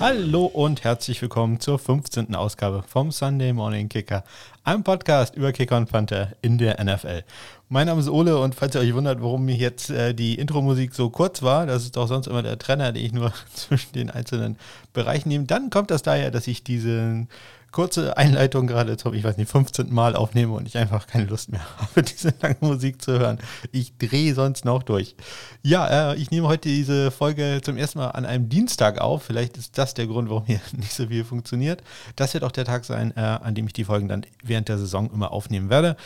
Hallo und herzlich willkommen zur 15. Ausgabe vom Sunday Morning Kicker, einem Podcast über Kicker und Panther in der NFL. Mein Name ist Ole und falls ihr euch wundert, warum mir jetzt äh, die Intro-Musik so kurz war, das ist doch sonst immer der Trenner, den ich nur zwischen den einzelnen Bereichen nehme, dann kommt das daher, dass ich diesen kurze Einleitung gerade zum, ich weiß nicht, 15. Mal aufnehme und ich einfach keine Lust mehr habe, diese lange Musik zu hören. Ich drehe sonst noch durch. Ja, äh, ich nehme heute diese Folge zum ersten Mal an einem Dienstag auf. Vielleicht ist das der Grund, warum hier nicht so viel funktioniert. Das wird auch der Tag sein, äh, an dem ich die Folgen dann während der Saison immer aufnehmen werde.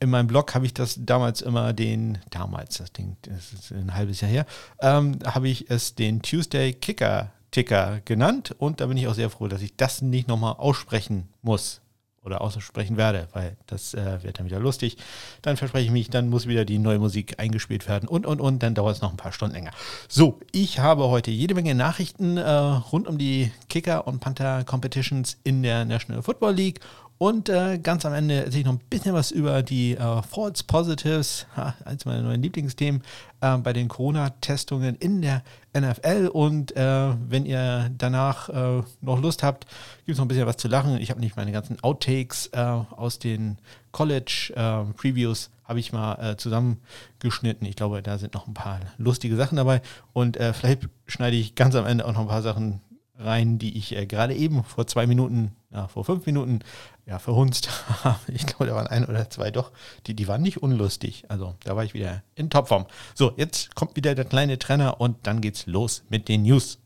In meinem Blog habe ich das damals immer den, damals, das Ding, das ist ein halbes Jahr her, ähm, habe ich es den Tuesday Kicker Ticker genannt und da bin ich auch sehr froh, dass ich das nicht nochmal aussprechen muss oder aussprechen werde, weil das äh, wird dann wieder lustig. Dann verspreche ich mich, dann muss wieder die neue Musik eingespielt werden und und und, dann dauert es noch ein paar Stunden länger. So, ich habe heute jede Menge Nachrichten äh, rund um die Kicker und Panther Competitions in der National Football League und äh, ganz am Ende erzähle ich noch ein bisschen was über die äh, False Positives, ha, eins meiner neuen Lieblingsthemen, äh, bei den Corona-Testungen in der NFL. Und äh, wenn ihr danach äh, noch Lust habt, gibt es noch ein bisschen was zu lachen. Ich habe nicht meine ganzen Outtakes äh, aus den College-Previews habe ich mal zusammengeschnitten. Ich glaube, da sind noch ein paar lustige Sachen dabei. Und vielleicht schneide ich ganz am Ende auch noch ein paar Sachen rein, die ich gerade eben vor zwei Minuten, ja, vor fünf Minuten ja, verhunzt Ich glaube, da waren ein oder zwei doch, die, die waren nicht unlustig. Also da war ich wieder in Topform. So, jetzt kommt wieder der kleine Trenner und dann geht's los mit den News.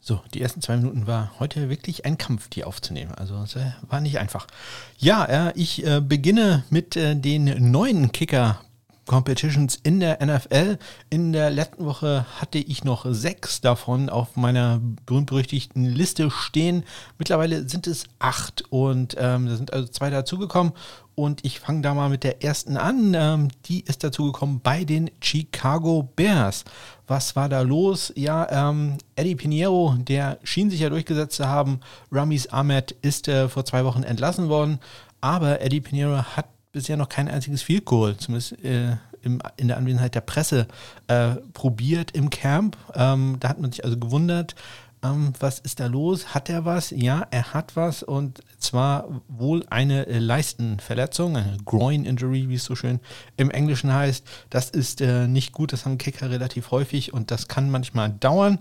So, die ersten zwei Minuten war heute wirklich ein Kampf, die aufzunehmen. Also es äh, war nicht einfach. Ja, äh, ich äh, beginne mit den neuen Kicker Competitions in der NFL. In der letzten Woche hatte ich noch sechs davon auf meiner berühmt-berüchtigten Liste stehen. Mittlerweile sind es acht und ähm, da sind also zwei dazugekommen. Und ich fange da mal mit der ersten an. Ähm, die ist dazugekommen bei den Chicago Bears. Was war da los? Ja, ähm, Eddie Pinheiro, der schien sich ja durchgesetzt zu haben. Ramis Ahmed ist äh, vor zwei Wochen entlassen worden. Aber Eddie Pinheiro hat bisher noch kein einziges Field Goal, zumindest äh, im, in der Anwesenheit der Presse, äh, probiert im Camp. Ähm, da hat man sich also gewundert, ähm, was ist da los? Hat er was? Ja, er hat was und zwar wohl eine äh, Leistenverletzung, eine Groin Injury, wie es so schön im Englischen heißt. Das ist äh, nicht gut, das haben Kicker relativ häufig und das kann manchmal dauern.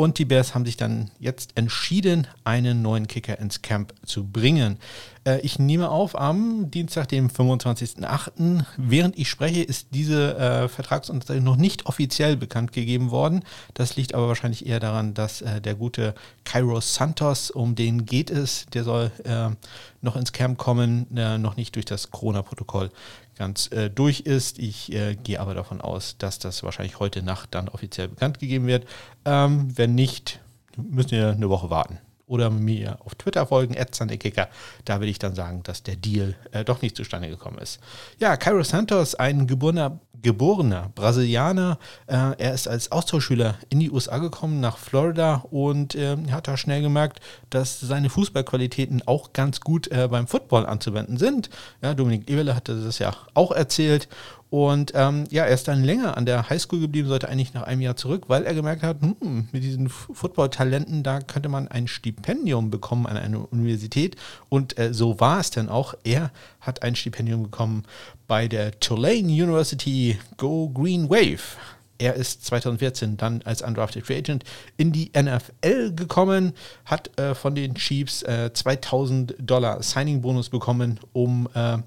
Und die Bears haben sich dann jetzt entschieden, einen neuen Kicker ins Camp zu bringen. Äh, ich nehme auf am Dienstag, dem 25.08. Während ich spreche, ist diese äh, Vertragsunterzeichnung noch nicht offiziell bekannt gegeben worden. Das liegt aber wahrscheinlich eher daran, dass äh, der gute Kairos Santos, um den geht es, der soll äh, noch ins Camp kommen, äh, noch nicht durch das Corona-Protokoll ganz äh, durch ist. Ich äh, gehe aber davon aus, dass das wahrscheinlich heute Nacht dann offiziell bekannt gegeben wird. Ähm, wenn nicht, müssen wir eine Woche warten oder mir auf Twitter folgen, Kicker. Da will ich dann sagen, dass der Deal äh, doch nicht zustande gekommen ist. Ja, Cairo Santos, ein geborener, geborener Brasilianer. Äh, er ist als Austauschschüler in die USA gekommen, nach Florida und äh, hat da schnell gemerkt, dass seine Fußballqualitäten auch ganz gut äh, beim Football anzuwenden sind. Ja, Dominik Ewelle hatte das ja auch erzählt und ähm, ja, er ist dann länger an der Highschool geblieben, sollte eigentlich nach einem Jahr zurück, weil er gemerkt hat, hm, mit diesen Football-Talenten, da könnte man ein Stipendium bekommen an einer Universität. Und äh, so war es dann auch. Er hat ein Stipendium bekommen bei der Tulane University Go Green Wave. Er ist 2014 dann als Undrafted Free Agent in die NFL gekommen, hat äh, von den Chiefs äh, 2000 Dollar Signing-Bonus bekommen, um äh,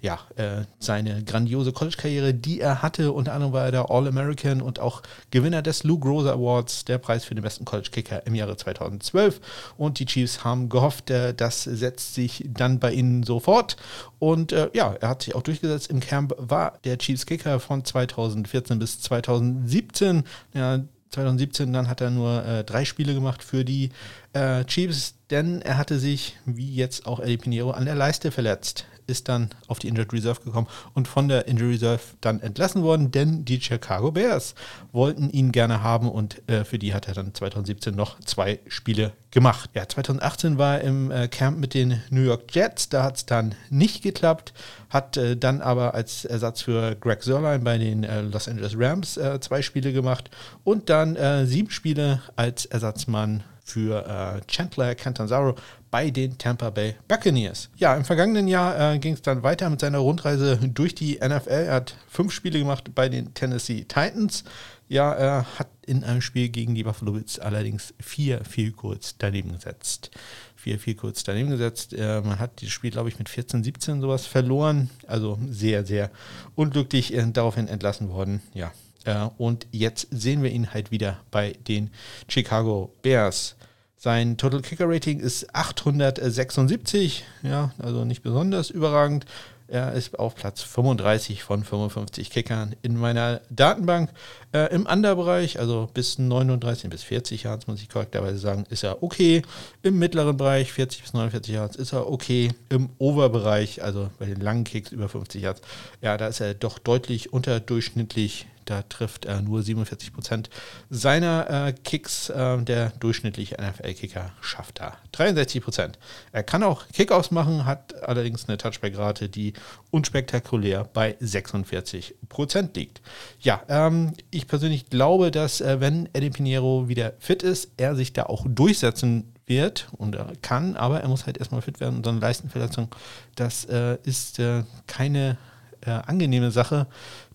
ja, äh, seine grandiose College-Karriere, die er hatte. Unter anderem war er der All-American und auch Gewinner des Lou Groza Awards, der Preis für den besten College-Kicker im Jahre 2012. Und die Chiefs haben gehofft, äh, das setzt sich dann bei ihnen sofort. Und äh, ja, er hat sich auch durchgesetzt. Im Camp war der Chiefs-Kicker von 2014 bis 2017. Ja, 2017 dann hat er nur äh, drei Spiele gemacht für die äh, Chiefs, denn er hatte sich, wie jetzt auch Eddie Pinheiro, an der Leiste verletzt ist dann auf die Injured Reserve gekommen und von der Injured Reserve dann entlassen worden, denn die Chicago Bears wollten ihn gerne haben und äh, für die hat er dann 2017 noch zwei Spiele gemacht. Ja, 2018 war er im äh, Camp mit den New York Jets, da hat es dann nicht geklappt, hat äh, dann aber als Ersatz für Greg Sörlein bei den äh, Los Angeles Rams äh, zwei Spiele gemacht und dann äh, sieben Spiele als Ersatzmann für äh, Chandler Cantanzaro bei den Tampa Bay Buccaneers. Ja, im vergangenen Jahr äh, ging es dann weiter mit seiner Rundreise durch die NFL. Er hat fünf Spiele gemacht bei den Tennessee Titans. Ja, er hat in einem Spiel gegen die Buffalo Bills allerdings vier viel kurz daneben gesetzt. Vier viel kurz daneben gesetzt. Äh, man hat dieses Spiel, glaube ich, mit 14, 17 sowas verloren. Also sehr, sehr unglücklich äh, daraufhin entlassen worden. Ja, äh, und jetzt sehen wir ihn halt wieder bei den Chicago Bears. Sein Total Kicker Rating ist 876, ja, also nicht besonders überragend. Er ist auf Platz 35 von 55 Kickern in meiner Datenbank. Äh, Im Underbereich, also bis 39 bis 40 Yards, muss ich korrekterweise sagen, ist er okay. Im mittleren Bereich, 40 bis 49 Yards, ist er okay. Im Overbereich, also bei den langen Kicks über 50 Yards, ja, da ist er doch deutlich unterdurchschnittlich da trifft er nur 47 Prozent seiner äh, Kicks. Äh, der durchschnittliche NFL-Kicker schafft da 63 Prozent. Er kann auch Kickoffs machen, hat allerdings eine Touchback-Rate, die unspektakulär bei 46 Prozent liegt. Ja, ähm, ich persönlich glaube, dass äh, wenn Eddie Pinheiro wieder fit ist, er sich da auch durchsetzen wird und er kann, aber er muss halt erstmal fit werden und so eine Leistenverletzung, das äh, ist äh, keine äh, angenehme Sache.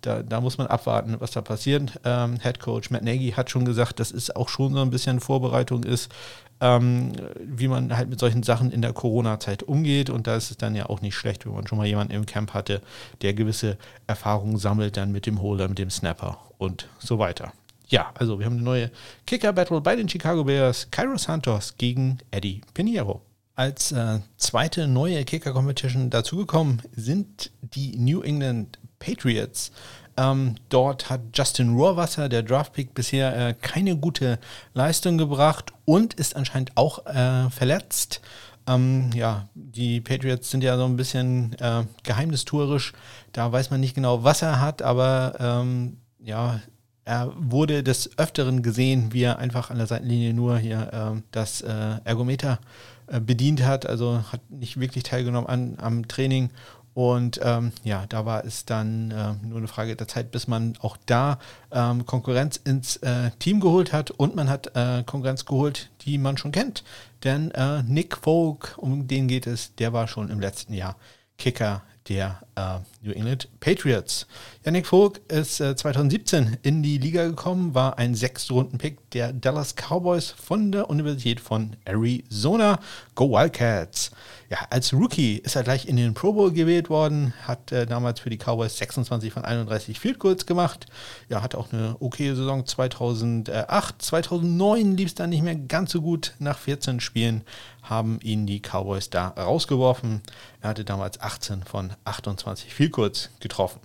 Da, da, muss man abwarten, was da passiert. Ähm, Head Coach Matt Nagy hat schon gesagt, dass es auch schon so ein bisschen Vorbereitung ist, ähm, wie man halt mit solchen Sachen in der Corona-Zeit umgeht. Und da ist es dann ja auch nicht schlecht, wenn man schon mal jemanden im Camp hatte, der gewisse Erfahrungen sammelt, dann mit dem Holder, mit dem Snapper und so weiter. Ja, also wir haben eine neue Kicker-Battle bei den Chicago Bears. Cairo Santos gegen Eddie Pinheiro. Als äh, zweite neue Kicker-Competition dazugekommen sind die New England Patriots. Ähm, dort hat Justin Rohrwasser, der Draftpick, bisher äh, keine gute Leistung gebracht und ist anscheinend auch äh, verletzt. Ähm, ja, die Patriots sind ja so ein bisschen äh, geheimnistuerisch. Da weiß man nicht genau, was er hat, aber ähm, ja, er wurde des Öfteren gesehen, wie er einfach an der Seitenlinie nur hier ähm, das äh, Ergometer äh, bedient hat, also hat nicht wirklich teilgenommen an, am Training. Und ähm, ja, da war es dann äh, nur eine Frage der Zeit, bis man auch da ähm, Konkurrenz ins äh, Team geholt hat. Und man hat äh, Konkurrenz geholt, die man schon kennt. Denn äh, Nick Folk, um den geht es, der war schon im letzten Jahr Kicker der äh, New England Patriots. Yannick Vogt ist äh, 2017 in die Liga gekommen, war ein Sechstrunden-Pick der Dallas Cowboys von der Universität von Arizona. Go Wildcats! Ja, als Rookie ist er gleich in den Pro Bowl gewählt worden, hat äh, damals für die Cowboys 26 von 31 Field Goals gemacht. Ja, hat auch eine okay Saison 2008. 2009 lief es dann nicht mehr ganz so gut. Nach 14 Spielen haben ihn die Cowboys da rausgeworfen. Er hatte damals 18 von 28 Field Goals getroffen.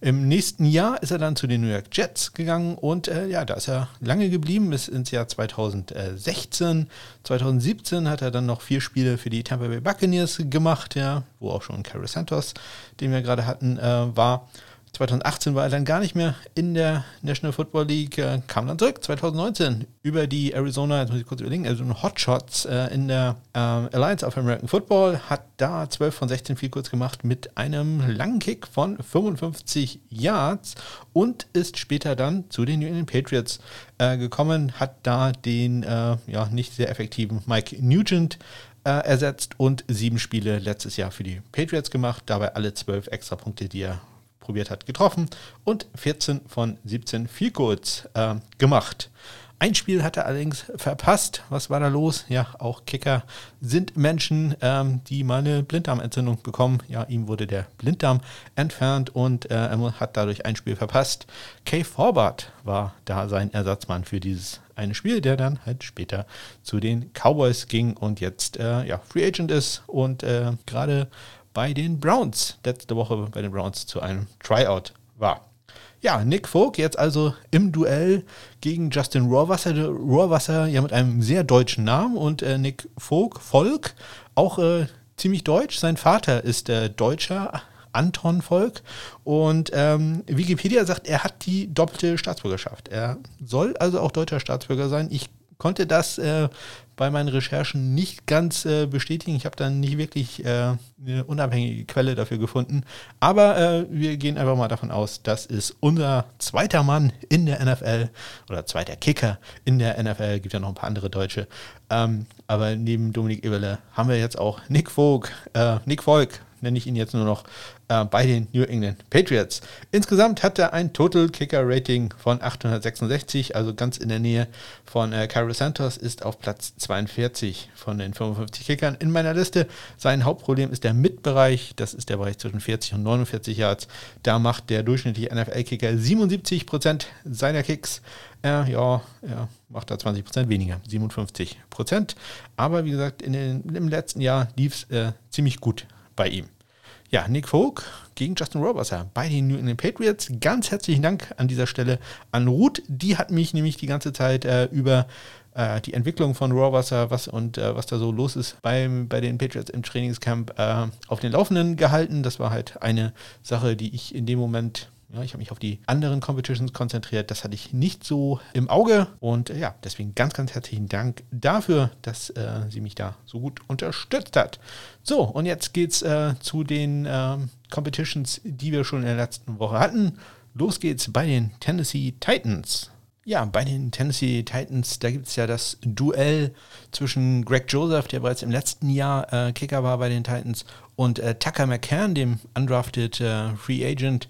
Im nächsten Jahr ist er dann zu den New York Jets gegangen und äh, ja, da ist er lange geblieben bis ins Jahr 2016. 2017 hat er dann noch vier Spiele für die Tampa Bay Buccaneers gemacht, ja, wo auch schon Carlos Santos, den wir gerade hatten, äh, war. 2018 war er dann gar nicht mehr in der National Football League, äh, kam dann zurück. 2019 über die Arizona, jetzt muss ich kurz überlegen, also Hotshots äh, in der äh, Alliance of American Football, hat da 12 von 16 viel kurz gemacht mit einem langen Kick von 55 Yards und ist später dann zu den New England Patriots äh, gekommen, hat da den äh, ja nicht sehr effektiven Mike Nugent äh, ersetzt und sieben Spiele letztes Jahr für die Patriots gemacht, dabei alle zwölf Extrapunkte, die er probiert hat, getroffen und 14 von 17 Vielcodes äh, gemacht. Ein Spiel hat er allerdings verpasst. Was war da los? Ja, auch Kicker sind Menschen, ähm, die mal eine Blinddarmentzündung bekommen. Ja, ihm wurde der Blinddarm entfernt und äh, er hat dadurch ein Spiel verpasst. Kay Forbart war da sein Ersatzmann für dieses eine Spiel, der dann halt später zu den Cowboys ging und jetzt äh, ja, Free Agent ist und äh, gerade bei den Browns letzte Woche bei den Browns zu einem Tryout war. Ja, Nick Folk jetzt also im Duell gegen Justin Rohrwasser. Rohrwasser ja mit einem sehr deutschen Namen und äh, Nick Folk, Volk, auch äh, ziemlich deutsch. Sein Vater ist äh, Deutscher, Anton Volk. Und ähm, Wikipedia sagt, er hat die doppelte Staatsbürgerschaft. Er soll also auch deutscher Staatsbürger sein. Ich konnte das äh, bei meinen Recherchen nicht ganz äh, bestätigen. Ich habe dann nicht wirklich äh, eine unabhängige Quelle dafür gefunden. Aber äh, wir gehen einfach mal davon aus, das ist unser zweiter Mann in der NFL oder zweiter Kicker in der NFL. Gibt ja noch ein paar andere Deutsche. Ähm, aber neben Dominik Eberle haben wir jetzt auch Nick Vogt, äh, Nick Volk, nenne ich ihn jetzt nur noch, äh, bei den New England Patriots. Insgesamt hat er ein Total Kicker Rating von 866, also ganz in der Nähe von äh, Carlos Santos, ist auf Platz 42 von den 55 Kickern in meiner Liste. Sein Hauptproblem ist der Mitbereich, das ist der Bereich zwischen 40 und 49 Yards. Da macht der durchschnittliche NFL-Kicker 77% seiner Kicks. Äh, ja, er macht da 20% weniger, 57%. Aber wie gesagt, in den, im letzten Jahr lief es äh, ziemlich gut bei ihm. Ja, Nick Folk gegen Justin Roberts bei den New England Patriots. Ganz herzlichen Dank an dieser Stelle an Ruth. Die hat mich nämlich die ganze Zeit äh, über äh, die Entwicklung von Rohrwasser was und äh, was da so los ist beim, bei den Patriots im Trainingscamp äh, auf den Laufenden gehalten. Das war halt eine Sache, die ich in dem Moment ja, ich habe mich auf die anderen Competitions konzentriert. Das hatte ich nicht so im Auge. Und äh, ja, deswegen ganz, ganz herzlichen Dank dafür, dass äh, sie mich da so gut unterstützt hat. So, und jetzt geht's äh, zu den ähm, Competitions, die wir schon in der letzten Woche hatten. Los geht's bei den Tennessee Titans. Ja, bei den Tennessee Titans, da gibt es ja das Duell zwischen Greg Joseph, der bereits im letzten Jahr äh, Kicker war bei den Titans, und äh, Tucker McCann, dem undrafted äh, Free Agent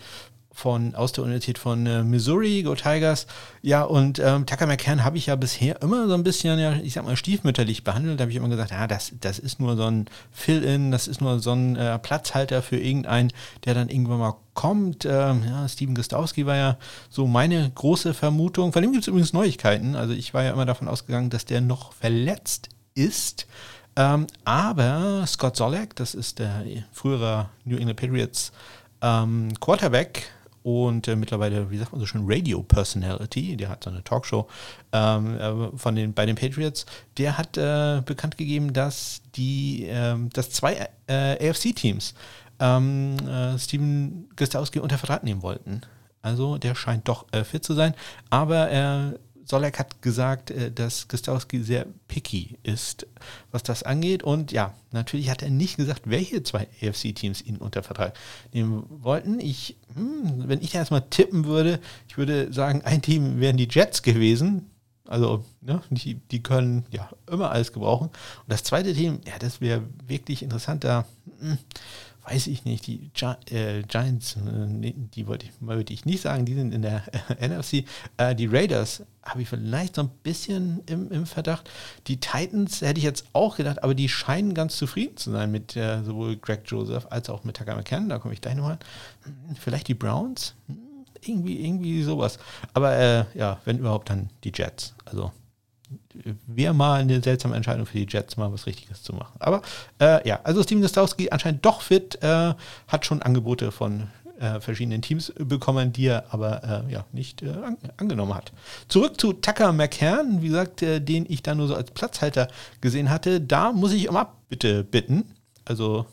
von, aus der Universität von äh, Missouri, Go Tigers. Ja, und ähm, Tucker McCann habe ich ja bisher immer so ein bisschen, ja, ich sag mal, stiefmütterlich behandelt. Da habe ich immer gesagt, ja, das, das ist nur so ein Fill-In, das ist nur so ein äh, Platzhalter für irgendeinen, der dann irgendwann mal kommt. Ähm, ja, Steven Gostowski war ja so meine große Vermutung. Von dem gibt es übrigens Neuigkeiten. Also ich war ja immer davon ausgegangen, dass der noch verletzt ist. Ähm, aber Scott Solak, das ist der frühere New England Patriots ähm, Quarterback, und äh, mittlerweile, wie sagt man so schön, Radio Personality, der hat so eine Talkshow ähm, äh, von den, bei den Patriots, der hat äh, bekannt gegeben, dass die, ähm, dass zwei äh, AFC-Teams ähm, äh, Steven Gostowski unter Vertrag nehmen wollten. Also der scheint doch äh, fit zu sein, aber er Solek hat gesagt, äh, dass Gostowski sehr picky ist, was das angeht. Und ja, natürlich hat er nicht gesagt, welche zwei AFC-Teams ihn unter Vertrag nehmen wollten. Ich, hm, wenn ich erstmal tippen würde, ich würde sagen, ein Team wären die Jets gewesen. Also, ne, die, die können ja immer alles gebrauchen. Und das zweite Team, ja, das wäre wirklich interessant. Da, hm, weiß ich nicht, die Gi äh, Giants, äh, die wollte ich, wollte ich nicht sagen, die sind in der äh, NFC. Die Raiders habe ich vielleicht so ein bisschen im, im, Verdacht. Die Titans hätte ich jetzt auch gedacht, aber die scheinen ganz zufrieden zu sein mit äh, sowohl Greg Joseph als auch mit Tucker McCann. Da komme ich gleich nochmal. Hm, vielleicht die Browns? Hm, irgendwie, irgendwie sowas. Aber äh, ja, wenn überhaupt, dann die Jets. Also wäre mal eine seltsame Entscheidung für die Jets, mal was Richtiges zu machen. Aber äh, ja, also Steven Gostowski anscheinend doch fit, äh, hat schon Angebote von äh, verschiedenen Teams bekommen, die er aber äh, ja, nicht äh, an, angenommen hat. Zurück zu Tucker McCann, wie gesagt, äh, den ich da nur so als Platzhalter gesehen hatte. Da muss ich um Abbitte bitten. Also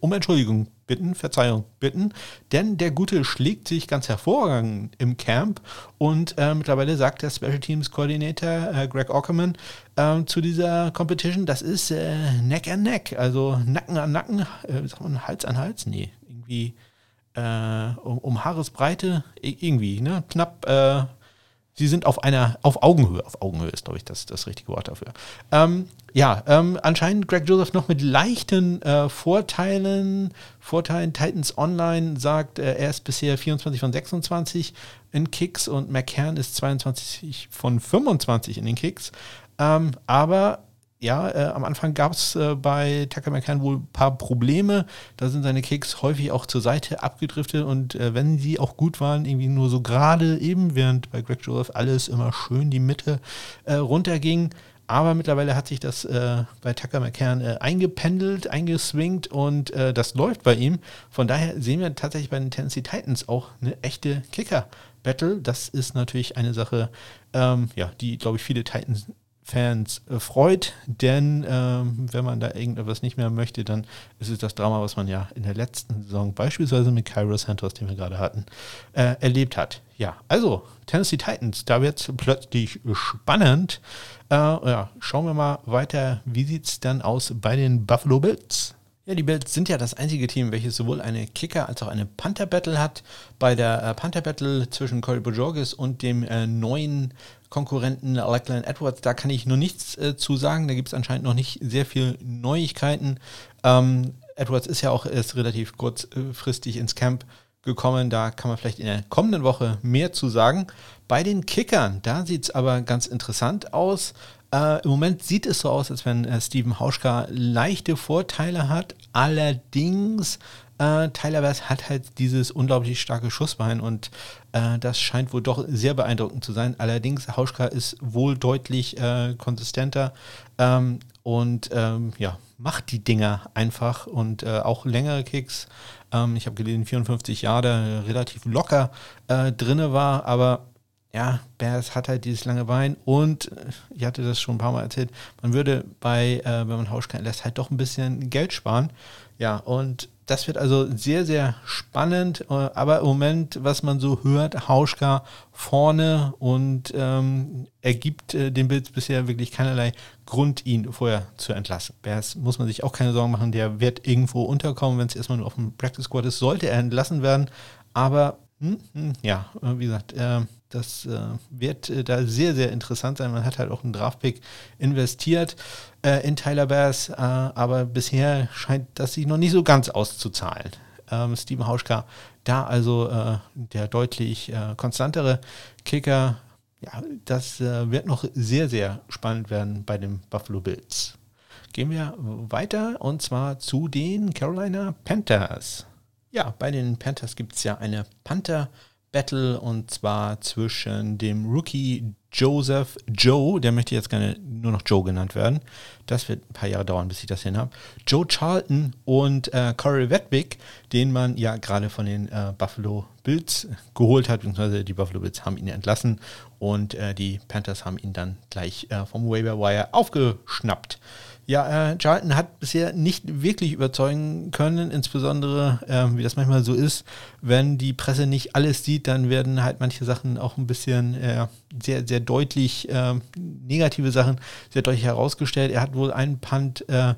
um Entschuldigung bitten, Verzeihung bitten, denn der Gute schlägt sich ganz hervorragend im Camp und äh, mittlerweile sagt der Special Teams Koordinator äh, Greg Ockerman äh, zu dieser Competition, das ist äh, Neck an Neck, also Nacken an Nacken, äh, sagt man Hals an Hals? Nee, irgendwie äh, um, um Haaresbreite, irgendwie, ne? knapp sie sind auf einer, auf Augenhöhe, auf Augenhöhe ist, glaube ich, das, das richtige Wort dafür. Ähm, ja, ähm, anscheinend Greg Joseph noch mit leichten äh, Vorteilen, Vorteilen. Titans Online sagt, äh, er ist bisher 24 von 26 in Kicks und McCann ist 22 von 25 in den Kicks. Ähm, aber ja, äh, am Anfang gab es äh, bei Tucker McCann wohl ein paar Probleme. Da sind seine Kicks häufig auch zur Seite abgedriftet und äh, wenn sie auch gut waren, irgendwie nur so gerade eben, während bei Greg Joseph alles immer schön die Mitte äh, runterging. Aber mittlerweile hat sich das äh, bei Tucker McCann äh, eingependelt, eingeswingt und das läuft bei ihm. Von daher sehen wir tatsächlich bei den Tennessee Titans auch eine echte Kicker-Battle. Das ist natürlich eine Sache, ähm, ja, die, glaube ich, viele Titans Fans äh, freut, denn äh, wenn man da irgendetwas nicht mehr möchte, dann ist es das Drama, was man ja in der letzten Saison beispielsweise mit Cairo Santos, den wir gerade hatten, äh, erlebt hat. Ja, also Tennessee Titans, da wird es plötzlich spannend. Äh, ja, schauen wir mal weiter, wie sieht es dann aus bei den Buffalo Bills? Ja, die Bills sind ja das einzige Team, welches sowohl eine Kicker- als auch eine Panther-Battle hat. Bei der äh, Panther-Battle zwischen Corey Bojorges und dem äh, neuen Konkurrenten Lachlan Edwards, da kann ich nur nichts äh, zu sagen. Da gibt es anscheinend noch nicht sehr viel Neuigkeiten. Ähm, Edwards ist ja auch erst relativ kurzfristig ins Camp gekommen. Da kann man vielleicht in der kommenden Woche mehr zu sagen. Bei den Kickern, da sieht es aber ganz interessant aus. Äh, Im Moment sieht es so aus, als wenn äh, Steven Hauschka leichte Vorteile hat. Allerdings, äh, Tyler Bass hat halt dieses unglaublich starke Schussbein und äh, das scheint wohl doch sehr beeindruckend zu sein. Allerdings, Hauschka ist wohl deutlich äh, konsistenter ähm, und ähm, ja, macht die Dinger einfach und äh, auch längere Kicks. Ähm, ich habe gelesen, 54 Jahre relativ locker äh, drinne war, aber ja, Bears hat halt dieses lange Bein und äh, ich hatte das schon ein paar Mal erzählt, man würde bei, äh, wenn man Hauschka lässt, halt doch ein bisschen Geld sparen. Ja, und das wird also sehr, sehr spannend. Äh, aber im Moment, was man so hört, Hauschka vorne und ähm, er gibt äh, dem Bild bisher wirklich keinerlei Grund, ihn vorher zu entlassen. Bears muss man sich auch keine Sorgen machen, der wird irgendwo unterkommen, wenn es erstmal nur auf dem Practice Squad ist, sollte er entlassen werden. Aber hm, hm, ja, äh, wie gesagt, äh, das äh, wird äh, da sehr, sehr interessant sein. Man hat halt auch einen Draftpick investiert äh, in Tyler äh, aber bisher scheint das sich noch nicht so ganz auszuzahlen. Ähm, Steven Hauschka, da also der deutlich konstantere Kicker. Ja, das wird noch sehr, sehr spannend werden bei den Buffalo Bills. Gehen wir weiter und zwar zu den Carolina Panthers. Ja, bei den Panthers gibt es ja eine Panther- Battle und zwar zwischen dem Rookie Joseph Joe, der möchte jetzt gerne nur noch Joe genannt werden. Das wird ein paar Jahre dauern, bis ich das hin habe. Joe Charlton und äh, Corey Wedwick, den man ja gerade von den äh, Buffalo Bills geholt hat, beziehungsweise die Buffalo Bills haben ihn entlassen und äh, die Panthers haben ihn dann gleich äh, vom Waiver Wire aufgeschnappt. Ja, äh, Charlton hat bisher nicht wirklich überzeugen können, insbesondere, äh, wie das manchmal so ist, wenn die Presse nicht alles sieht, dann werden halt manche Sachen auch ein bisschen äh, sehr, sehr deutlich, äh, negative Sachen sehr deutlich herausgestellt. Er hat wohl einen Punt, äh,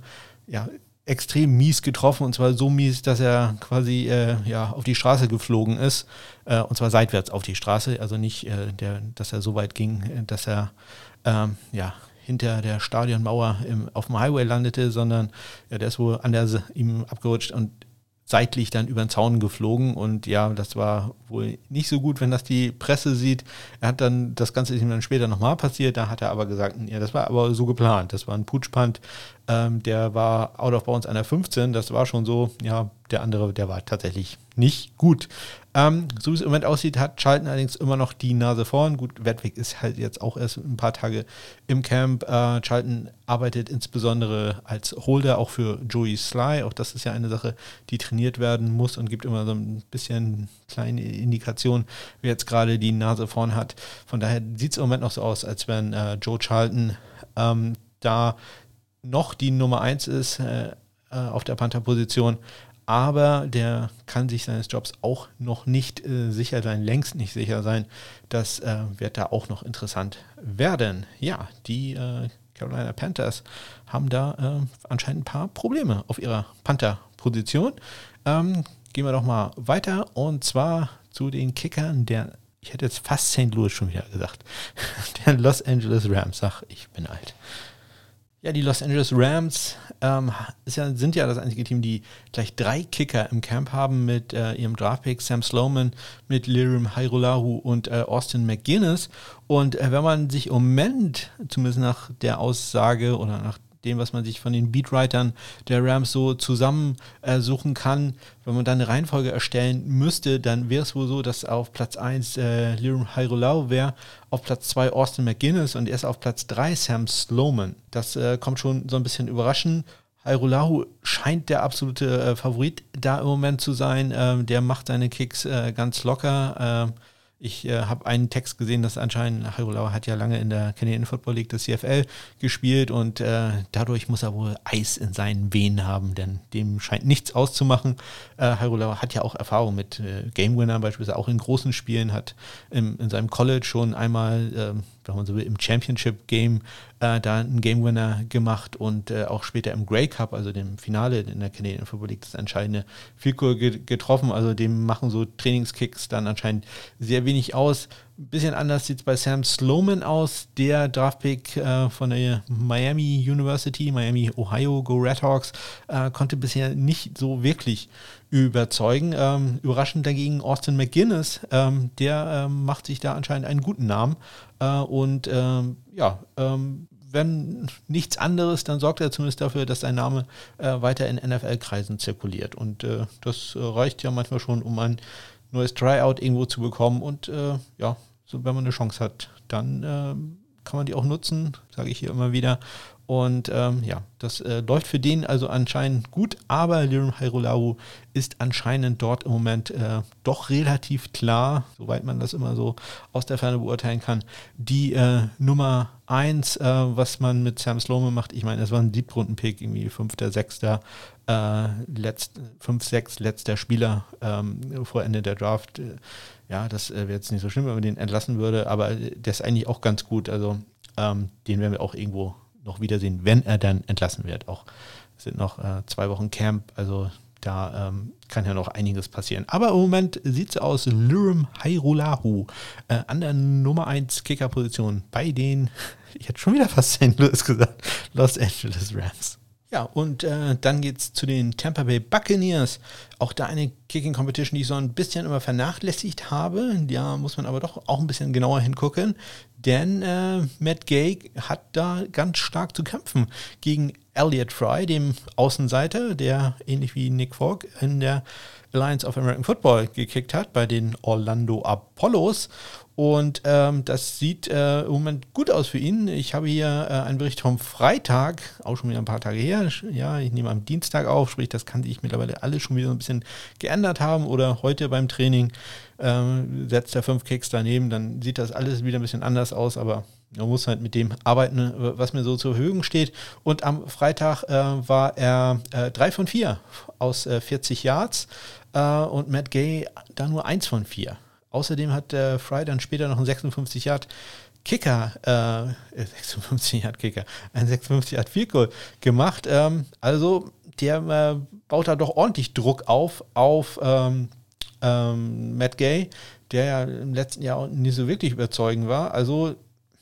ja, extrem mies getroffen und zwar so mies, dass er quasi äh, ja, auf die Straße geflogen ist äh, und zwar seitwärts auf die Straße, also nicht, äh, der, dass er so weit ging, dass er ähm, ja, hinter der Stadionmauer im, auf dem Highway landete, sondern ja, der ist wohl an der ihm abgerutscht und seitlich dann über den Zaun geflogen. Und ja, das war wohl nicht so gut, wenn das die Presse sieht. Er hat dann, das Ganze ist ihm dann später nochmal passiert, da hat er aber gesagt, ja, das war aber so geplant, das war ein Putschpant, ähm, der war out of bounds an der 15, das war schon so, ja, der andere, der war tatsächlich nicht gut. Ähm, so wie es im Moment aussieht, hat Schalten allerdings immer noch die Nase vorn. Gut, Wettweg ist halt jetzt auch erst ein paar Tage im Camp. Äh, Schalten arbeitet insbesondere als Holder auch für Joey Sly. Auch das ist ja eine Sache, die trainiert werden muss und gibt immer so ein bisschen kleine Indikation, wer jetzt gerade die Nase vorn hat. Von daher sieht es im Moment noch so aus, als wenn äh, Joe Charlton ähm, da noch die Nummer 1 ist äh, äh, auf der Panther-Position aber der kann sich seines Jobs auch noch nicht äh, sicher sein, längst nicht sicher sein. Das äh, wird da auch noch interessant werden. Ja, die äh, Carolina Panthers haben da äh, anscheinend ein paar Probleme auf ihrer Panther-Position. Ähm, gehen wir doch mal weiter und zwar zu den Kickern der, ich hätte jetzt fast St. Louis schon wieder gesagt, der Los Angeles Rams. Ach, ich bin alt. Ja, die Los Angeles Rams ähm, ja, sind ja das einzige Team, die gleich drei Kicker im Camp haben mit äh, ihrem Draftpick Sam Sloman, mit Lirim Hairolahu und äh, Austin McGuinness. Und äh, wenn man sich im Moment, zumindest nach der Aussage oder nach dem, was man sich von den Beatwritern der Rams so zusammensuchen äh, kann. Wenn man dann eine Reihenfolge erstellen müsste, dann wäre es wohl so, dass auf Platz 1 äh, Lirum Hairolau wäre, auf Platz 2 Austin McGuinness und erst auf Platz 3 Sam Sloman. Das äh, kommt schon so ein bisschen überraschend. Hairolahu scheint der absolute äh, Favorit da im Moment zu sein. Ähm, der macht seine Kicks äh, ganz locker. Ähm, Ich äh, habe einen Text gesehen, dass anscheinend Hairulauer hat ja lange in der Canadian Football League des CFL gespielt und äh, dadurch muss er wohl Eis in seinen Venen haben, denn dem scheint nichts auszumachen. Äh, Hairulauer hat ja auch Erfahrung mit äh, Game Winner, beispielsweise auch in großen Spielen, hat im, in seinem College schon einmal, äh, wenn man so will, im Championship Game äh, da einen Game Winner gemacht und äh, auch später im Grey Cup, also dem Finale in der Canadian Football League, das entscheidende Figur getroffen. Also dem machen so Trainingskicks dann anscheinend sehr wenig aus. Ein bisschen anders sieht es bei Sam Sloman aus, der Draftpick äh, von der Miami University, Miami, Ohio, Go Red Hawks, äh, konnte bisher nicht so wirklich überzeugen. Ähm, überraschend dagegen Austin McGuinness, ähm, der ähm, macht sich da anscheinend einen guten Namen. Äh, und ähm, ja, ähm, wenn nichts anderes, dann sorgt er zumindest dafür, dass sein Name äh, weiter in NFL-Kreisen zirkuliert. Und äh, das äh, reicht ja manchmal schon, um ein neues Tryout irgendwo zu bekommen. Und äh, ja, so, wenn man eine Chance hat, dann ähm, kann man die auch nutzen, sage ich hier immer wieder. Und ähm, ja, das äh, läuft für den also anscheinend gut, aber Lirum Hairolau ist anscheinend dort im Moment äh, doch relativ klar, soweit man das immer so aus der Ferne beurteilen kann, die äh, Nummer 1, äh, was man mit Sam Sloman macht. Ich meine, das war ein Siebtrunden-Pick, irgendwie fünfter, sechster, äh, letzt, fünf, sechs letzter Spieler ähm, vor Ende der Draft. Äh, ja, das wäre jetzt nicht so schlimm, wenn man den entlassen würde, aber der ist eigentlich auch ganz gut. Also ähm, den werden wir auch irgendwo noch wiedersehen, wenn er dann entlassen wird. Auch sind noch äh, zwei Wochen Camp, also da ähm, kann ja noch einiges passieren. Aber im Moment sieht es aus, Lurum Hairulahu äh, an der Nummer 1 Kickerposition bei den, ich hätte schon wieder fast St. Louis gesagt, Los Angeles Rams. Ja, und äh, dann geht es zu den Tampa Bay Buccaneers. Auch da eine Kicking Competition, die ich so ein bisschen immer vernachlässigt habe. Da muss man aber doch auch ein bisschen genauer hingucken. Denn äh, Matt Gay hat da ganz stark zu kämpfen gegen Elliot Fry, dem Außenseiter, der ähnlich wie Nick Fogg in der Alliance of American Football gekickt hat bei den Orlando Apollos. Und ähm, das sieht äh, im Moment gut aus für ihn. Ich habe hier äh, einen Bericht vom Freitag, auch schon wieder ein paar Tage her. Ja, ich nehme am Dienstag auf, sprich, das kann sich mittlerweile alles schon wieder ein bisschen geändert haben. Oder heute beim Training ähm, setzt er fünf Kicks daneben, dann sieht das alles wieder ein bisschen anders aus, aber man muss halt mit dem arbeiten, was mir so zur Verfügung steht. Und am Freitag äh, war er äh, drei von vier aus äh, 40 Yards äh, und Matt Gay da nur eins von vier. Außerdem hat äh, Fry dann später noch einen 56 Yard Kicker, äh, 56 Yard Kicker, ein 56 Yard Field Goal gemacht. Ähm, also der äh, baut da doch ordentlich Druck auf, auf ähm, ähm, Matt Gay, der ja im letzten Jahr nicht so wirklich überzeugend war. Also,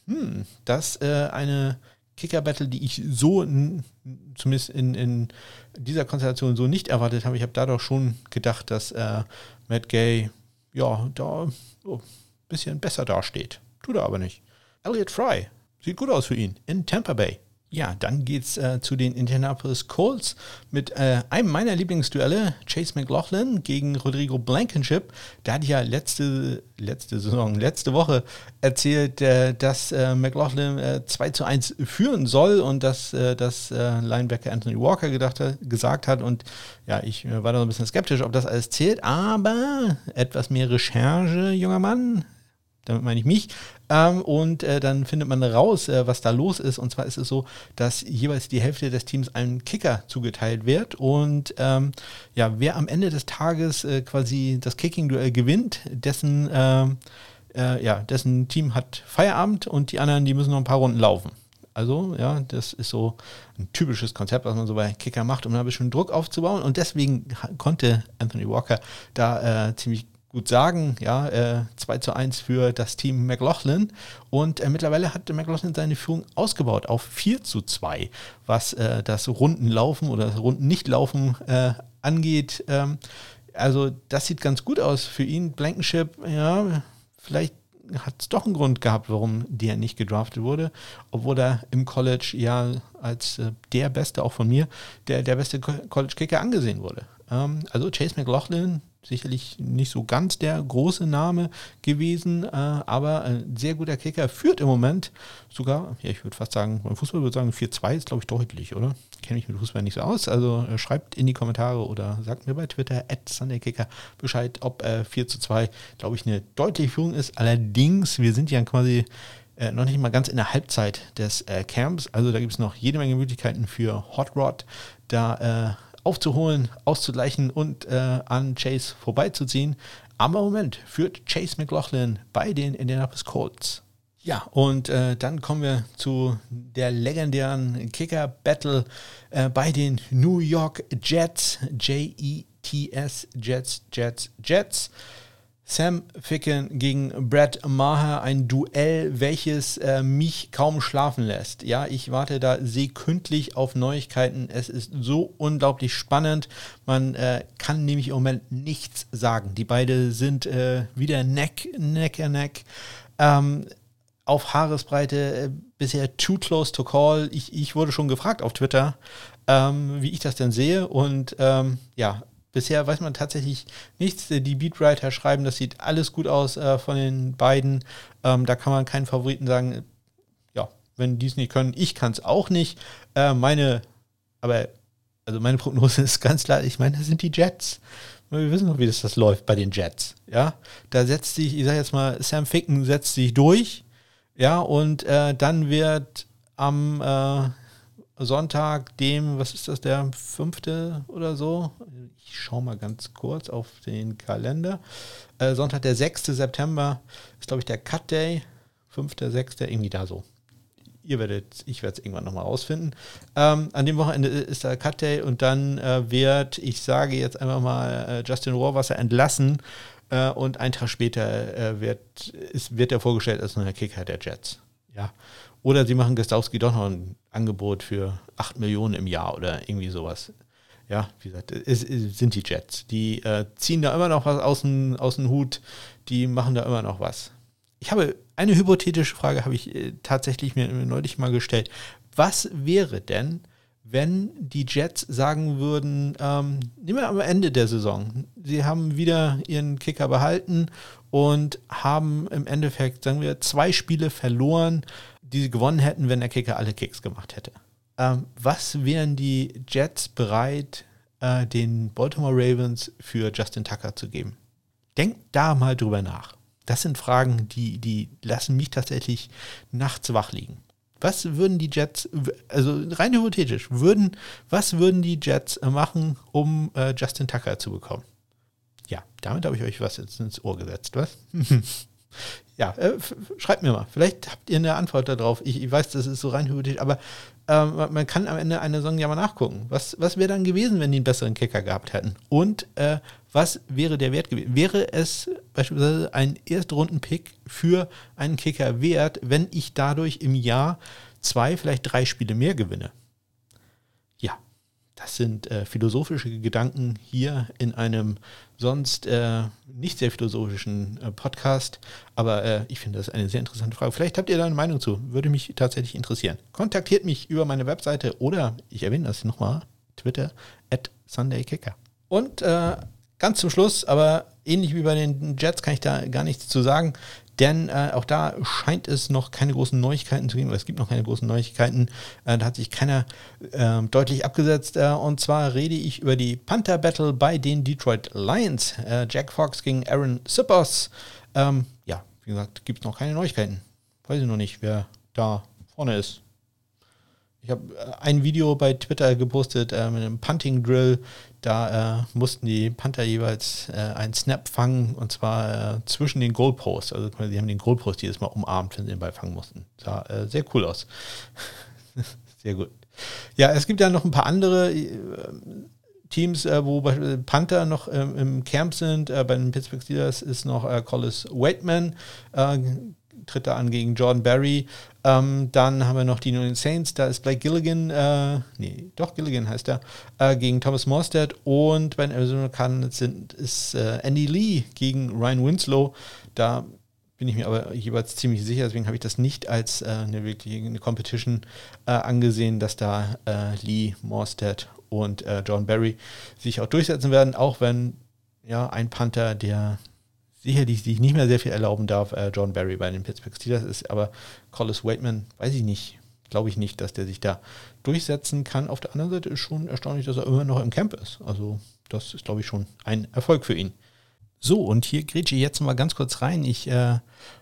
hm, das äh, eine Kicker-Battle, die ich so zumindest in, in dieser Konstellation so nicht erwartet habe. Ich habe da doch schon gedacht, dass äh, Matt Gay ja, da so ein bisschen besser dasteht. Tut er aber nicht. Elliot Fry, sieht gut aus für ihn, in Tampa Bay. Ja, dann geht's äh, zu den Indianapolis Colts mit äh, einem meiner Lieblingsduelle, Chase McLaughlin gegen Rodrigo Blankenship. Da hatte ich ja letzte, letzte Saison, letzte Woche erzählt, äh, dass äh, McLaughlin äh, 2 zu 1 führen soll und dass äh, das äh, Linebacker Anthony Walker gedacht hat, gesagt hat. Und ja, ich war da so ein bisschen skeptisch, ob das alles zählt, aber etwas mehr Recherche, junger Mann, damit meine ich mich. Ähm, und äh, dann findet man raus, äh, was da los ist. Und zwar ist es so, dass jeweils die Hälfte des Teams einem Kicker zugeteilt wird. Und ähm, ja, wer am Ende des Tages äh, quasi das Kicking-Duell gewinnt, dessen, ähm, äh, ja, dessen Team hat Feierabend und die anderen, die müssen noch ein paar Runden laufen. Also, ja, das ist so ein typisches Konzept, was man so bei Kicker macht, um da ein bisschen Druck aufzubauen. Und deswegen konnte Anthony Walker da äh, ziemlich gut sagen, ja, äh, 2 zu 1 für das Team McLaughlin. Und äh, mittlerweile hat McLaughlin seine Führung ausgebaut auf 4 zu 2, was äh, das Rundenlaufen oder das Rundennichtlaufen äh, angeht. Ähm, also das sieht ganz gut aus für ihn. Blankenship, ja, vielleicht hat es doch einen Grund gehabt, warum der nicht gedraftet wurde, obwohl er im College ja als äh, der Beste, auch von mir, der, der beste College-Kicker angesehen wurde. Ähm, also Chase McLaughlin sicherlich nicht so ganz der große Name gewesen, äh, aber ein sehr guter Kicker. Führt im Moment sogar, ja, ich würde fast sagen, beim Fußball würde sagen, 4-2 ist, glaube ich, deutlich, oder? Kenne mich mit Fußball nicht so aus. Also äh, schreibt in die Kommentare oder sagt mir bei Twitter, SundayKicker, Bescheid, ob äh, 4 zu 2, glaube ich, eine deutliche Führung ist. Allerdings, wir sind ja quasi äh, noch nicht mal ganz in der Halbzeit des äh, Camps. Also da gibt es noch jede Menge Möglichkeiten für Hot Rod da äh, aufzuholen, auszugleichen und äh, an Chase vorbeizuziehen. Aber im Moment führt Chase McLaughlin bei den Indianapolis Colts. Ja, und äh, dann kommen wir zu der legendären Kicker-Battle äh, bei den New York Jets. J-E-T-S, Jets, Jets, Jets. Sam Ficken gegen Brad Maher, ein Duell, welches äh, mich kaum schlafen lässt. Ja, ich warte da sekündlich auf Neuigkeiten. Es ist so unglaublich spannend. Man äh, kann nämlich im Moment nichts sagen. Die beiden sind äh, wieder Neck, Neck an Neck. Ähm, auf Haaresbreite äh, bisher too close to call. Ich, ich wurde schon gefragt auf Twitter, ähm, wie ich das denn sehe. Und ähm, ja, Bisher weiß man tatsächlich nichts. Die Beatwriter schreiben, das sieht alles gut aus äh, von den beiden. Ähm, da kann man keinen Favoriten sagen. Ja, wenn die es nicht können, ich kann es auch nicht. Äh, meine, aber, also meine Prognose ist ganz klar, ich meine, das sind die Jets. Wir wissen noch, wie das, das läuft bei den Jets. Ja, da setzt sich, ich sage jetzt mal, Sam Ficken setzt sich durch. Ja, und äh, dann wird am äh, Sonntag, dem, was ist das, der fünfte oder so? Ich schaue mal ganz kurz auf den Kalender. Äh, Sonntag, der 6. September ist, glaube ich, der Cut Day. 5., 6., irgendwie da so. Ihr werdet, ich werde es irgendwann nochmal rausfinden. Ähm, an dem Wochenende ist der Cut Day und dann äh, wird, ich sage jetzt einfach mal, äh, Justin Rohrwasser entlassen äh, und einen Tag später äh, wird, ist, wird er vorgestellt als neuer Kicker der Jets. Ja. Oder sie machen Gestowski doch noch ein Angebot für 8 Millionen im Jahr oder irgendwie sowas. Ja, wie gesagt, es, es sind die Jets. Die äh, ziehen da immer noch was aus dem, aus dem Hut, die machen da immer noch was. Ich habe eine hypothetische Frage, habe ich äh, tatsächlich mir neulich mal gestellt. Was wäre denn, wenn die Jets sagen würden, ähm, nehmen wir am Ende der Saison, sie haben wieder ihren Kicker behalten und haben im Endeffekt, sagen wir, zwei Spiele verloren, die sie gewonnen hätten, wenn der Kicker alle Kicks gemacht hätte. Ähm, was wären die Jets bereit, äh, den Baltimore Ravens für Justin Tucker zu geben? Denkt da mal drüber nach. Das sind Fragen, die, die lassen mich tatsächlich nachts wach liegen. Was würden die Jets, also rein hypothetisch, würden, was würden die Jets machen, um äh, Justin Tucker zu bekommen? Ja, damit habe ich euch was jetzt ins Ohr gesetzt, was? ja, äh, schreibt mir mal. Vielleicht habt ihr eine Antwort darauf. Ich, ich weiß, das ist so rein hypothetisch, aber ähm, man kann am Ende einer Saison ja mal nachgucken. Was, was wäre dann gewesen, wenn die einen besseren Kicker gehabt hätten? Und äh, was wäre der Wert gewesen? Wäre es beispielsweise ein Erstrunden-Pick für einen Kicker wert, wenn ich dadurch im Jahr zwei, vielleicht drei Spiele mehr gewinne? Ja, das sind äh, philosophische Gedanken hier in einem sonst äh, nicht sehr philosophischen äh, Podcast. Aber äh, ich finde das eine sehr interessante Frage. Vielleicht habt ihr da eine Meinung zu. Würde mich tatsächlich interessieren. Kontaktiert mich über meine Webseite oder, ich erwähne das nochmal, Twitter at SundayKicker. Und äh, ganz zum Schluss, aber ähnlich wie bei den Jets kann ich da gar nichts zu sagen. Denn äh, auch da scheint es noch keine großen Neuigkeiten zu geben, oder es gibt noch keine großen Neuigkeiten. Äh, da hat sich keiner äh, deutlich abgesetzt. Äh, und zwar rede ich über die Panther Battle bei den Detroit Lions. Äh, Jack Fox gegen Aaron Sippers. Ähm, ja, wie gesagt, gibt es noch keine Neuigkeiten. Weiß ich noch nicht, wer da vorne ist. Ich habe äh, ein Video bei Twitter gepostet äh, mit einem Punting Drill. Da äh, mussten die Panther jeweils äh, einen Snap fangen und zwar äh, zwischen den Goalposts. Also sie haben den Goalpost jedes Mal umarmt, wenn sie den Ball fangen mussten. Sah äh, sehr cool aus. sehr gut. Ja, es gibt ja noch ein paar andere Teams, wo beispielsweise Panther noch ähm, im Camp sind. bei den Pittsburgh Steelers ist noch Collis Waitman tritt da an gegen Jordan Berry. Ähm, dann haben wir noch die New Saints, da ist Blake Gilligan, äh, nee, doch Gilligan heißt er, äh, gegen Thomas Morstead und bei den Arizona Cardinals sind, ist äh, Andy Lee gegen Ryan Winslow. Da bin ich mir aber jeweils ziemlich sicher, deswegen habe ich das nicht als äh, eine wirklich eine Competition äh, angesehen, dass da äh, Lee, Morstead und John Barry sich auch durchsetzen werden, auch wenn ja, ein Panther, der sicherlich sich nicht mehr sehr viel erlauben darf, äh, John Barry bei den Pittsburgh Steelers ist, aber Collis Waitman, weiß ich nicht, glaube ich nicht, dass der sich da durchsetzen kann. Auf der anderen Seite ist schon erstaunlich, dass er immer noch im Camp ist. Also das ist, glaube ich, schon ein Erfolg für ihn. So, und hier grätsche ich jetzt mal ganz kurz rein. Ich äh,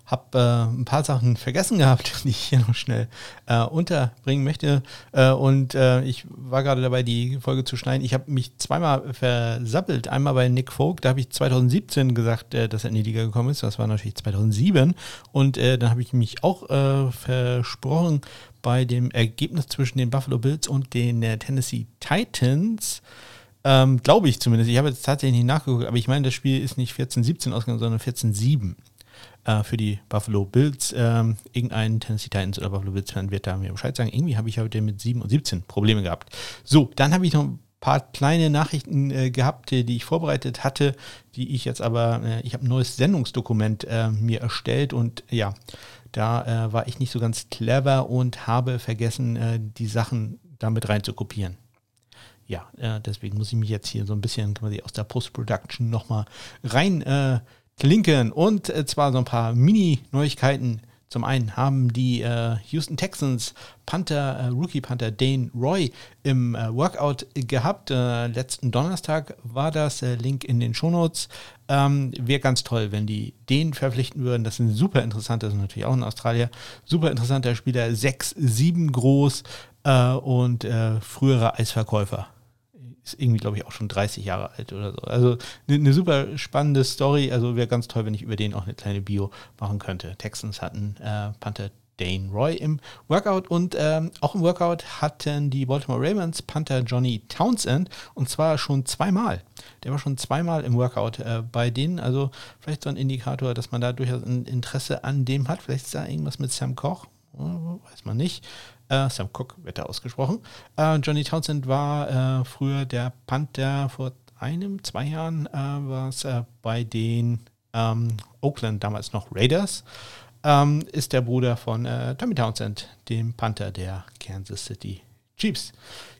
habe äh, ein paar Sachen vergessen gehabt, die ich hier noch schnell äh, unterbringen möchte. Äh, und äh, ich war gerade dabei, die Folge zu schneiden. Ich habe mich zweimal versappelt. Einmal bei Nick Folk, da habe ich 2017 gesagt, äh, dass er in die Liga gekommen ist. Das war natürlich 2007. Und dann habe ich mich auch versprochen bei dem Ergebnis zwischen den Buffalo Bills und den Tennessee Titans. Ähm, Glaube ich zumindest. Ich habe jetzt tatsächlich nicht nachgeguckt, aber ich meine, das Spiel ist nicht 14-17 ausgegangen, sondern 14-7 äh, für die Buffalo Bills. Ähm, irgendein Tennessee Titans oder Buffalo Bills-Fan wird da mir Bescheid sagen. Irgendwie habe ich heute mit 7 und 17 Probleme gehabt. So, dann habe ich noch ein paar kleine Nachrichten äh, gehabt, die ich vorbereitet hatte, die ich jetzt aber, äh, ich habe ein neues Sendungsdokument äh, mir erstellt und ja, da äh, war ich nicht so ganz clever und habe vergessen, äh, die Sachen damit kopieren ja, äh, deswegen muss ich mich jetzt hier so ein bisschen quasi aus der Post-Production nochmal rein äh, klinken. Und äh, zwar so ein paar Mini-Neuigkeiten. Zum einen haben die äh, Houston Texans Panther, äh, Rookie Panther Dane Roy im äh, Workout gehabt. Äh, letzten Donnerstag war das. Äh, Link in den Shownotes. Ähm, Wäre ganz toll, wenn die den verpflichten würden. Das ist ein super interessanter, das ist natürlich auch in Australien. Super interessanter Spieler, 6, 7 groß äh, und früherer Eisverkäufer ist irgendwie, glaube ich, auch schon 30 Jahre alt oder so. Also eine ne super spannende Story. Also wäre ganz toll, wenn ich über den auch eine kleine Bio machen könnte. Texans hatten äh, Panther Dane Roy im Workout und ähm, auch im Workout hatten die Baltimore Ravens Panther Johnny Townsend und zwar schon zweimal. Der war schon zweimal im Workout äh, bei denen. Also vielleicht so ein Indikator, dass man da durchaus ein Interesse an dem hat. Vielleicht ist da irgendwas mit Sam Koch. Weiß man nicht. Äh, Sam Cook wird da ausgesprochen. Äh, Johnny Townsend war äh, früher der Panther vor einem, zwei Jahren äh, war es äh, bei den ähm, Oakland, damals noch Raiders. Ähm, ist der Bruder von äh, Tommy Townsend, dem Panther der Kansas City Chiefs.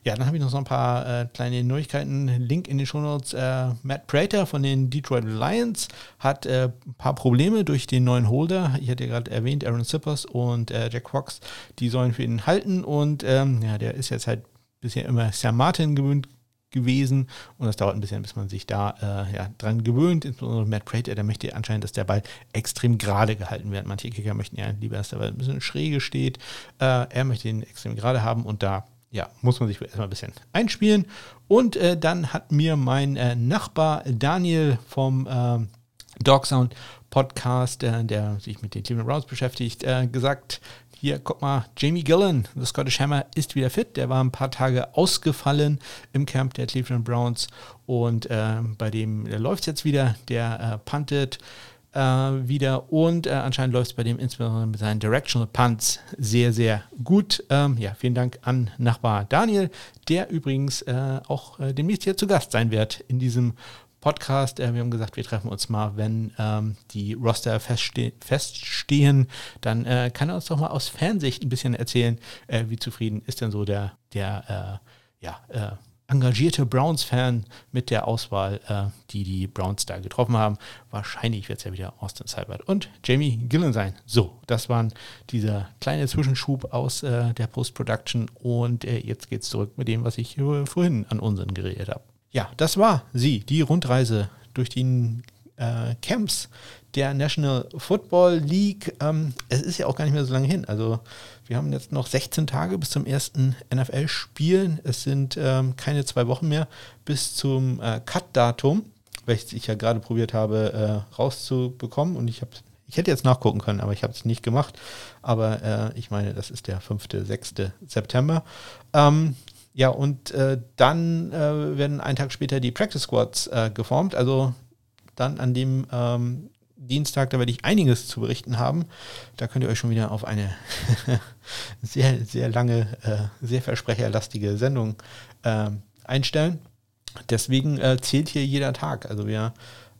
Ja, dann habe ich noch so ein paar äh, kleine Neuigkeiten. Link in den Shownotes. Äh, Matt Prater von den Detroit Lions hat äh, ein paar Probleme durch den neuen Holder. Ich hatte ja gerade erwähnt, Aaron Sippers und äh, Jack Fox, die sollen für ihn halten. Und ähm, ja, der ist jetzt halt bisher immer Sam Martin gewöhnt gewesen und das dauert ein bisschen, bis man sich da äh, ja, dran gewöhnt. Insbesondere Matt Prater, der möchte anscheinend, dass der Ball extrem gerade gehalten wird. Manche Kicker möchten ja lieber, dass der Ball ein bisschen schräge steht. Äh, er möchte ihn extrem gerade haben und da ja, muss man sich erstmal ein bisschen einspielen. Und äh, dann hat mir mein äh, Nachbar Daniel vom äh, Dog Sound Podcast, äh, der sich mit den Cleveland Browns beschäftigt, äh, gesagt, hier, guck mal, Jamie Gillen, der Scottish Hammer, ist wieder fit. Der war ein paar Tage ausgefallen im Camp der Cleveland Browns und äh, bei dem läuft es jetzt wieder. Der puntet äh, wieder und äh, anscheinend läuft es bei dem insbesondere mit seinen Directional Punts sehr, sehr gut. Ähm, ja, vielen Dank an Nachbar Daniel, der übrigens äh, auch äh, demnächst hier zu Gast sein wird in diesem Podcast. Äh, wir haben gesagt, wir treffen uns mal, wenn ähm, die Roster festste feststehen. Dann äh, kann er uns doch mal aus Fernsicht ein bisschen erzählen, äh, wie zufrieden ist denn so der, der ja, engagierte Browns-Fan mit der Auswahl, äh, die die Browns da getroffen haben. Wahrscheinlich wird es ja wieder Austin Seibert und Jamie Gillen sein. So, das waren dieser kleine Zwischenschub aus äh, der Post-Production und äh, jetzt es zurück mit dem, was ich vorhin an unseren geredet habe. Ja, das war sie, die Rundreise durch die äh, Camps der National Football League. Ähm, es ist ja auch gar nicht mehr so lange hin. Also wir haben jetzt noch 16 Tage bis zum ersten NFL-Spiel. Es sind ähm, keine zwei Wochen mehr bis zum äh, Cut-Datum, welches ich ja gerade probiert habe äh, rauszubekommen. Und ich habe ich hätte jetzt nachgucken können, aber ich habe es nicht gemacht. Aber äh, ich meine, das ist der 5., 6. September. Ähm, ja, und äh, dann äh, werden einen Tag später die Practice Squads äh, geformt. Also dann an dem ähm, Dienstag, da werde ich einiges zu berichten haben. Da könnt ihr euch schon wieder auf eine sehr, sehr lange, äh, sehr versprecherlastige Sendung äh, einstellen. Deswegen äh, zählt hier jeder Tag. Also wir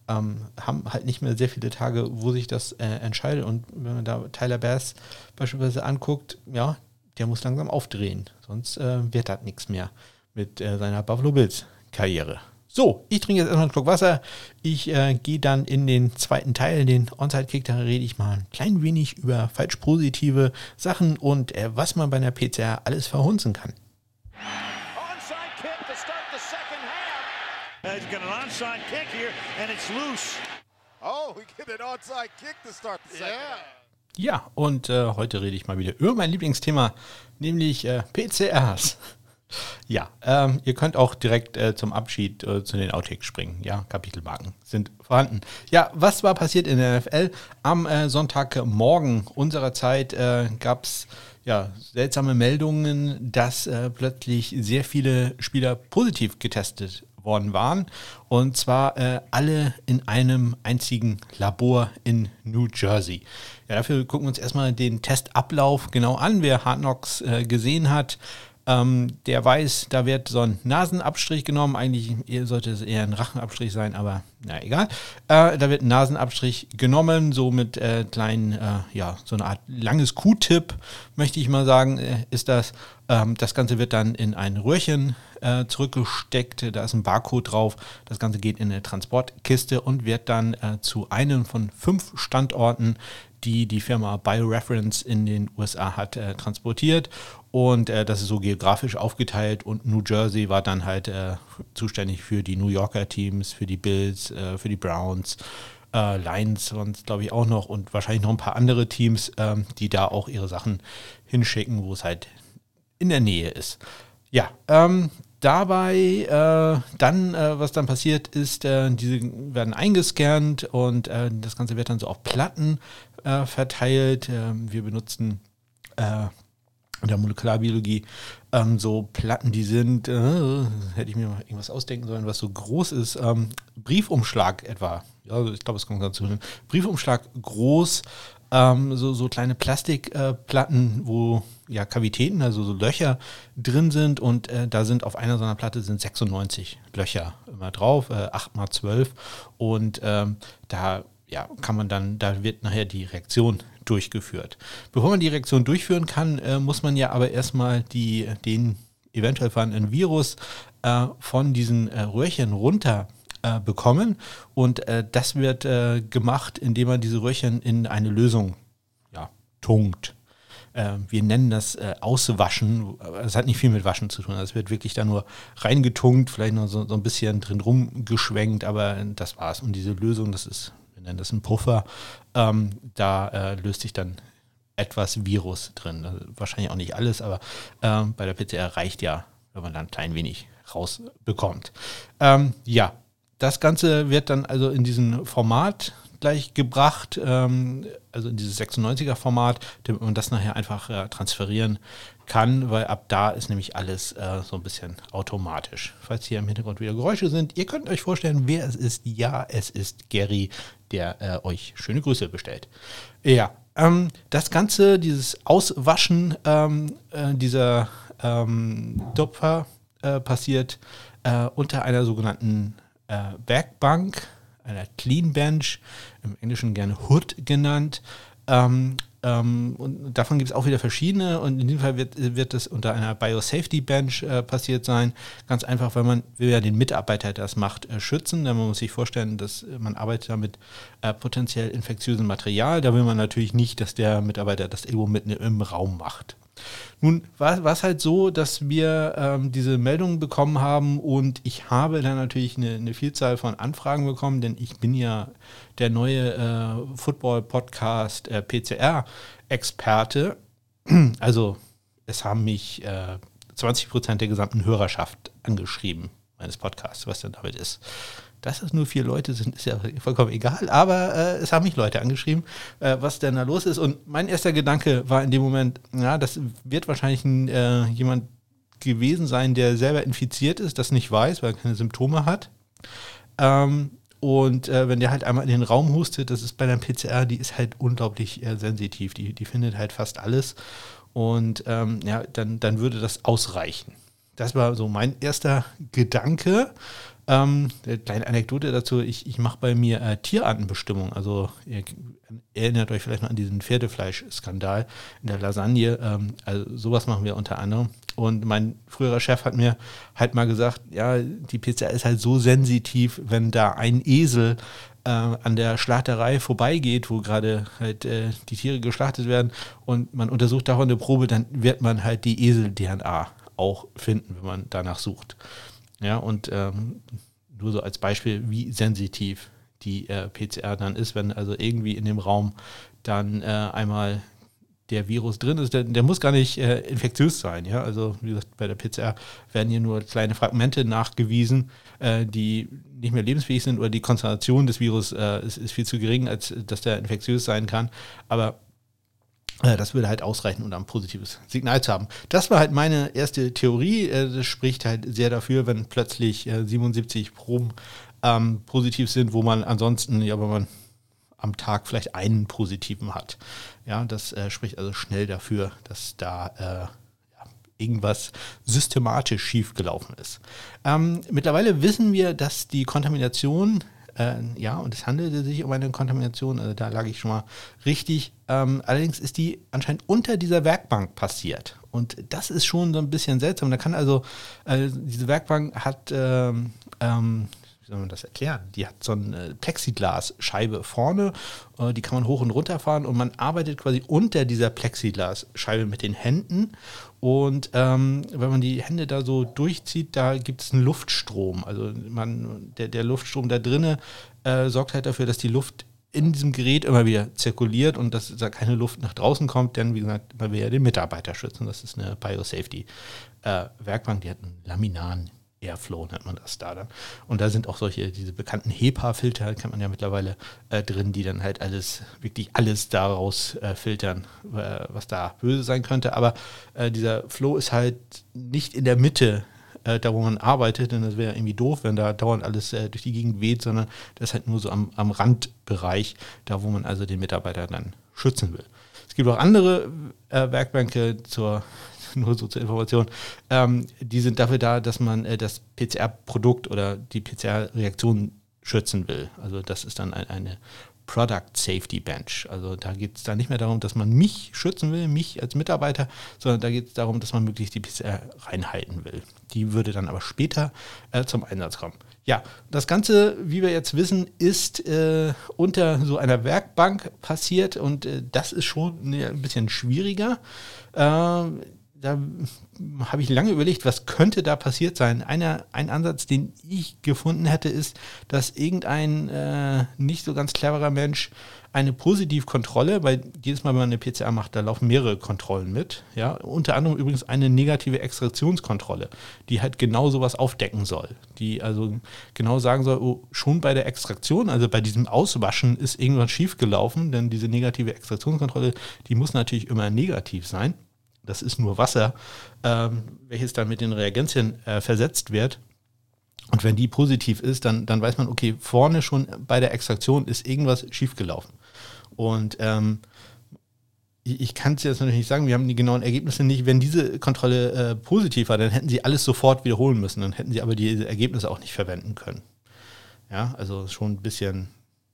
ähm, haben halt nicht mehr sehr viele Tage, wo sich das äh, entscheidet. Und wenn man da Tyler Bass beispielsweise anguckt, ja, der muss langsam aufdrehen. Sonst äh, wird das nichts mehr mit äh, seiner Buffalo Bills Karriere. So, ich trinke jetzt erstmal einen Schluck Wasser. Ich äh, gehe dann in den zweiten Teil, den Onside-Kick. Da rede ich mal ein klein wenig über falsch positive Sachen und äh, was man bei einer PCR alles verhunzen kann. Onside kick to start the second half. He's got an onside kick here and it's loose. Oh, we get an onside kick to start the second yeah. half. Ja, und äh, heute rede ich mal wieder über mein Lieblingsthema, nämlich äh, PCRs. Ja, ähm, ihr könnt auch direkt äh, zum Abschied äh, zu den Outtakes springen. Ja, Kapitelmarken sind vorhanden. Ja, was war passiert in der NFL? Am äh, Sonntagmorgen unserer Zeit äh, gab es ja, seltsame Meldungen, dass äh, plötzlich sehr viele Spieler positiv getestet worden waren. Und zwar äh, alle in einem einzigen Labor in New Jersey. Ja, dafür gucken wir uns erstmal den Testablauf genau an. Wer Hard Knocks gesehen hat, ähm, der weiß, da wird so ein Nasenabstrich genommen. Eigentlich sollte es eher ein Rachenabstrich sein, aber na egal. Äh, da wird ein Nasenabstrich genommen, so mit äh, kleinen, äh, ja, so eine Art langes Q-Tip, möchte ich mal sagen, äh, ist das. Ähm, das Ganze wird dann in ein Röhrchen äh, zurückgesteckt. Da ist ein Barcode drauf. Das Ganze geht in eine Transportkiste und wird dann äh, zu einem von fünf Standorten die die Firma BioReference in den USA hat, äh, transportiert. Und äh, das ist so geografisch aufgeteilt und New Jersey war dann halt äh, zuständig für die New Yorker Teams, für die Bills, äh, für die Browns, äh, Lions sonst glaube ich auch noch und wahrscheinlich noch ein paar andere Teams, ähm, die da auch ihre Sachen hinschicken, wo es halt in der Nähe ist. Ja, ähm, dabei äh, dann, äh, was dann passiert ist, äh, diese werden eingescannt und das Ganze wird dann so auf Platten äh, verteilt. Ähm, wir benutzen äh, in der Molekularbiologie ähm, so Platten, die sind, hätte ich mir mal irgendwas ausdenken sollen, was so groß ist. Ähm, Briefumschlag etwa. Ja, ich glaube, es kommt ganz zu. Briefumschlag groß, ähm, so, so kleine Plastikplatten, äh, wo ja Kavitäten, also so Löcher drin sind und äh, da sind auf einer so einer Platte sind 96 Löcher immer drauf, äh, 8 mal 12 und ähm, da ja, kann man dann, da wird nachher die Reaktion durchgeführt. Bevor man die Reaktion durchführen kann, äh, muss man ja aber erstmal die, den eventuell vorhandenen Virus äh, von diesen äh, Röhrchen runter äh, bekommen. Und äh, das wird äh, gemacht, indem man diese Röhrchen in eine Lösung ja, tunkt. wir nennen das Auswaschen. Es hat nicht viel mit Waschen zu tun. Es wird wirklich da nur reingetunkt, vielleicht noch so, so ein bisschen drin rumgeschwenkt, aber das war's. Und diese Lösung, das ist nennen das ein Puffer, ähm, da äh, löst sich dann etwas Virus drin. Wahrscheinlich auch nicht alles, aber äh, bei der PCR reicht ja, wenn man dann ein klein wenig rausbekommt. Ähm, ja, das Ganze wird dann also in diesem Format gleich gebracht, ähm, also in dieses 96er Format, damit man das nachher einfach äh, transferieren kann, weil ab da ist nämlich alles äh, so ein bisschen automatisch. Falls hier im Hintergrund wieder Geräusche sind, ihr könnt euch vorstellen, wer es ist. Ja, es ist Gary, der äh, euch schöne Grüße bestellt. Ja, ähm, das Ganze, dieses Auswaschen ähm, äh, dieser ähm, Dopfer äh, passiert äh, unter einer sogenannten äh, Werkbank, einer Clean Bench, im Englischen gerne Hood genannt. Ähm, ähm, und davon gibt es auch wieder verschiedene und in diesem Fall wird, wird das unter einer Biosafety Bench äh, passiert sein. Ganz einfach, weil man will ja den Mitarbeiter, der das macht, äh, schützen. Denn man muss sich vorstellen, dass man arbeitet da mit äh, potenziell infektiösem Material. Da will man natürlich nicht, dass der Mitarbeiter das irgendwo mitten im Raum macht. Nun war es halt so, dass wir ähm, diese Meldungen bekommen haben und ich habe dann natürlich eine, eine, Vielzahl von Anfragen bekommen, denn ich bin ja der neue äh, Football-Podcast äh, PCR-Experte. Also es haben mich äh, 20 Prozent der gesamten Hörerschaft angeschrieben meines Podcasts, was dann damit ist. Dass es nur vier Leute sind, ist ja vollkommen egal, aber äh, es haben mich Leute angeschrieben, äh, was denn da los ist. Und mein erster Gedanke war in dem Moment, ja, das wird wahrscheinlich ein, äh, jemand gewesen sein, der selber infiziert ist, das nicht weiß, weil er keine Symptome hat. Ähm, und äh, wenn der halt einmal in den Raum hustet, das ist bei der PCR, die ist halt unglaublich äh, sensitiv. Die, die findet halt fast alles. Und ähm, ja, dann, dann würde das ausreichen. Das war so mein erster Gedanke. Ähm, kleine Anekdote dazu, ich, ich mache bei mir äh, Tierartenbestimmung. Also ihr erinnert euch vielleicht noch an diesen Pferdefleisch-Skandal in der Lasagne. Ähm, also sowas machen wir unter anderem. Und mein früherer Chef hat mir halt mal gesagt, ja, die Pizza ist halt so sensitiv, wenn da ein Esel äh, an der Schlachterei vorbeigeht, wo gerade halt äh, die Tiere geschlachtet werden und man untersucht davon eine Probe, dann wird man halt die Esel-DNA auch finden, wenn man danach sucht. Ja, und ähm, nur so als Beispiel, wie sensitiv die äh, PCR dann ist, wenn also irgendwie in dem Raum dann äh, einmal der Virus drin ist, der, der muss gar nicht äh, infektiös sein. Ja? Also wie gesagt, bei der PCR werden hier nur kleine Fragmente nachgewiesen, äh, die nicht mehr lebensfähig sind oder die Konzentration des Virus äh, ist, ist, viel zu gering, als dass der infektiös sein kann. Aber das würde halt ausreichen, um ein positives Signal zu haben. Das war halt meine erste Theorie. Äh, das spricht halt sehr dafür, wenn plötzlich 77 äh, Proben ähm, positiv sind, wo man ansonsten, ja, wenn man am Tag vielleicht einen positiven hat. Ja, das äh, spricht also schnell dafür, dass da äh, ja, irgendwas systematisch schiefgelaufen ist. Ähm, mittlerweile wissen wir, dass die Kontamination äh, ja, und es handelte sich um eine Kontamination, also da lag ich schon mal richtig. Ähm, allerdings ist die anscheinend unter dieser Werkbank passiert. Und das ist schon so ein bisschen seltsam. Da kann also, äh, diese Werkbank hat, ähm, ähm, wie soll man das erklären? Die hat so eine Plexiglasscheibe vorne, äh, die kann man hoch und runter fahren und man arbeitet quasi unter dieser Plexiglasscheibe mit den Händen. Und ähm, wenn man die Hände da so durchzieht, da gibt es einen Luftstrom. Also man, der, der Luftstrom da drinnen äh, sorgt halt dafür, dass die Luft in diesem Gerät immer wieder zirkuliert und dass da keine Luft nach draußen kommt, denn wie gesagt, man will ja den Mitarbeiter schützen. Das ist eine Biosafety-Werkbank, äh, die hat einen laminaren Airflow nennt man das da dann. Und da sind auch solche, diese bekannten HEPA-Filter, kennt man ja mittlerweile äh, drin, die dann halt alles, wirklich alles daraus äh, filtern, äh, was da böse sein könnte. Aber äh, dieser Flow ist halt nicht in der Mitte äh, da wo man arbeitet, denn das wäre irgendwie doof, wenn da dauernd alles äh, durch die Gegend weht, sondern das ist halt nur so am, am Randbereich, da wo man also den Mitarbeiter dann schützen will. Es gibt auch andere Werkbänke zur nur so zur Information, ähm, die sind dafür da, dass man äh, das PCR-Produkt oder die PCR-Reaktion schützen will. Also das ist dann ein, eine Product Safety Bench. Also da geht es da nicht mehr darum, dass man mich schützen will, mich als Mitarbeiter, sondern da geht es darum, dass man möglichst die PCR reinhalten will. Die würde dann aber später äh, zum Einsatz kommen. Ja, das Ganze, wie wir jetzt wissen, ist äh, unter so einer Werkbank passiert und äh, das ist schon ein bisschen schwieriger. Da habe ich lange überlegt, was könnte da passiert sein. Einer, ein Ansatz, den ich gefunden hätte, ist, dass irgendein äh, nicht so ganz cleverer Mensch eine Positivkontrolle, weil jedes Mal, wenn man eine PCR macht, da laufen mehrere Kontrollen mit. Ja, unter anderem übrigens eine negative Extraktionskontrolle, die halt genau sowas aufdecken soll. Die also genau sagen soll, oh, schon bei der Extraktion, also bei diesem Auswaschen ist irgendwas schiefgelaufen, denn diese negative Extraktionskontrolle, die muss natürlich immer negativ sein das ist nur Wasser, ähm, welches dann mit den Reagenzien äh, versetzt wird. Und wenn die positiv ist, dann, dann weiß man, okay, vorne schon bei der Extraktion ist irgendwas schiefgelaufen. Und ähm, ich, ich kann es jetzt natürlich nicht sagen, wir haben die genauen Ergebnisse nicht. Wenn diese Kontrolle äh, positiv war, dann hätten sie alles sofort wiederholen müssen. Dann hätten sie aber diese Ergebnisse auch nicht verwenden können. Ja, also schon ein bisschen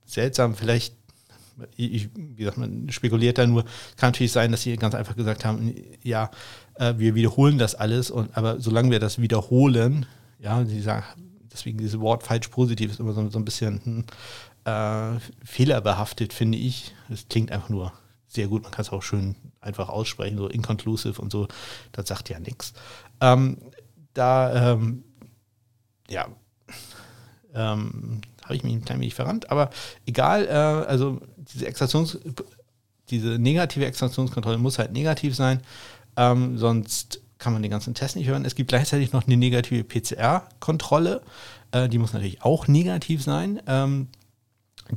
seltsam. Vielleicht ich, wie gesagt, man spekuliert da nur, kann natürlich sein, dass sie ganz einfach gesagt haben, ja, äh, wir wiederholen das alles, und, aber solange wir das wiederholen, ja, sie sagen, deswegen dieses Wort falsch positiv ist immer so, so ein bisschen hm, äh, fehlerbehaftet, finde ich. Es klingt einfach nur sehr gut, man kann es auch schön einfach aussprechen, so inconclusive und so, das sagt ja nichts. Ähm, da, ähm, ja, ähm, habe ich mich ein klein wenig verrannt, aber egal, äh, also diese Extraktions, diese negative Extraktionskontrolle muss halt negativ sein, ähm, sonst kann man den ganzen Test nicht hören. Es gibt gleichzeitig noch eine negative PCR-Kontrolle, äh, die muss natürlich auch negativ sein. Ähm,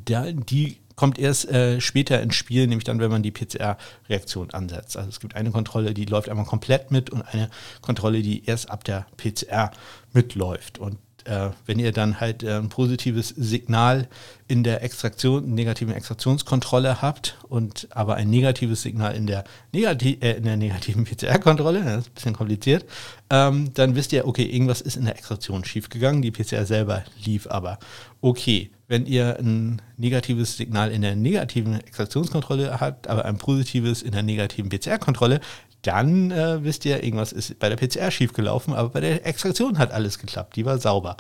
da, die kommt erst äh, später ins Spiel, nämlich dann, wenn man die PCR-Reaktion ansetzt. Also es gibt eine Kontrolle, die läuft einmal komplett mit und eine Kontrolle, die erst ab der PCR mitläuft. Und äh, wenn ihr dann halt äh, ein positives Signal in der Extraktion, negativen Extraktionskontrolle habt und aber ein negatives Signal in der, negati äh, in der negativen PCR-Kontrolle, das ist ein bisschen kompliziert, ähm, dann wisst ihr, okay, irgendwas ist in der Extraktion schiefgegangen, die PCR selber lief aber. Okay, wenn ihr ein negatives Signal in der negativen Extraktionskontrolle habt, aber ein positives in der negativen PCR-Kontrolle, dann äh, wisst ihr, irgendwas ist bei der PCR schiefgelaufen, aber bei der Extraktion hat alles geklappt, die war sauber.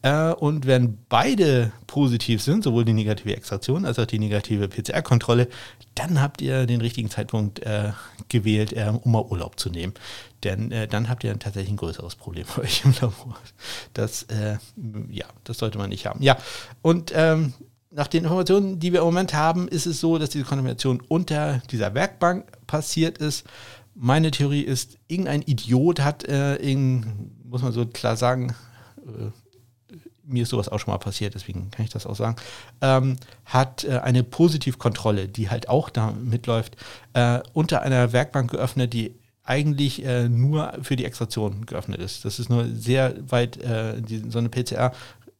Äh, und wenn beide positiv sind, sowohl die negative Extraktion als auch die negative PCR-Kontrolle, dann habt ihr den richtigen Zeitpunkt äh, gewählt, äh, um mal Urlaub zu nehmen. Denn äh, dann habt ihr tatsächlich ein größeres Problem bei euch im Labor. Das, äh, ja, das sollte man nicht haben. Ja, und ähm, nach den Informationen, die wir im Moment haben, ist es so, dass diese Kontamination unter dieser Werkbank passiert ist. Meine Theorie ist, irgendein Idiot hat, äh, muss man so klar sagen, äh, mir ist sowas auch schon mal passiert, deswegen kann ich das auch sagen, ähm, hat äh, eine Positivkontrolle, die halt auch da mitläuft, äh, unter einer Werkbank geöffnet, die eigentlich äh, nur für die Extraktion geöffnet ist. Das ist nur sehr weit, äh, die, so eine PCR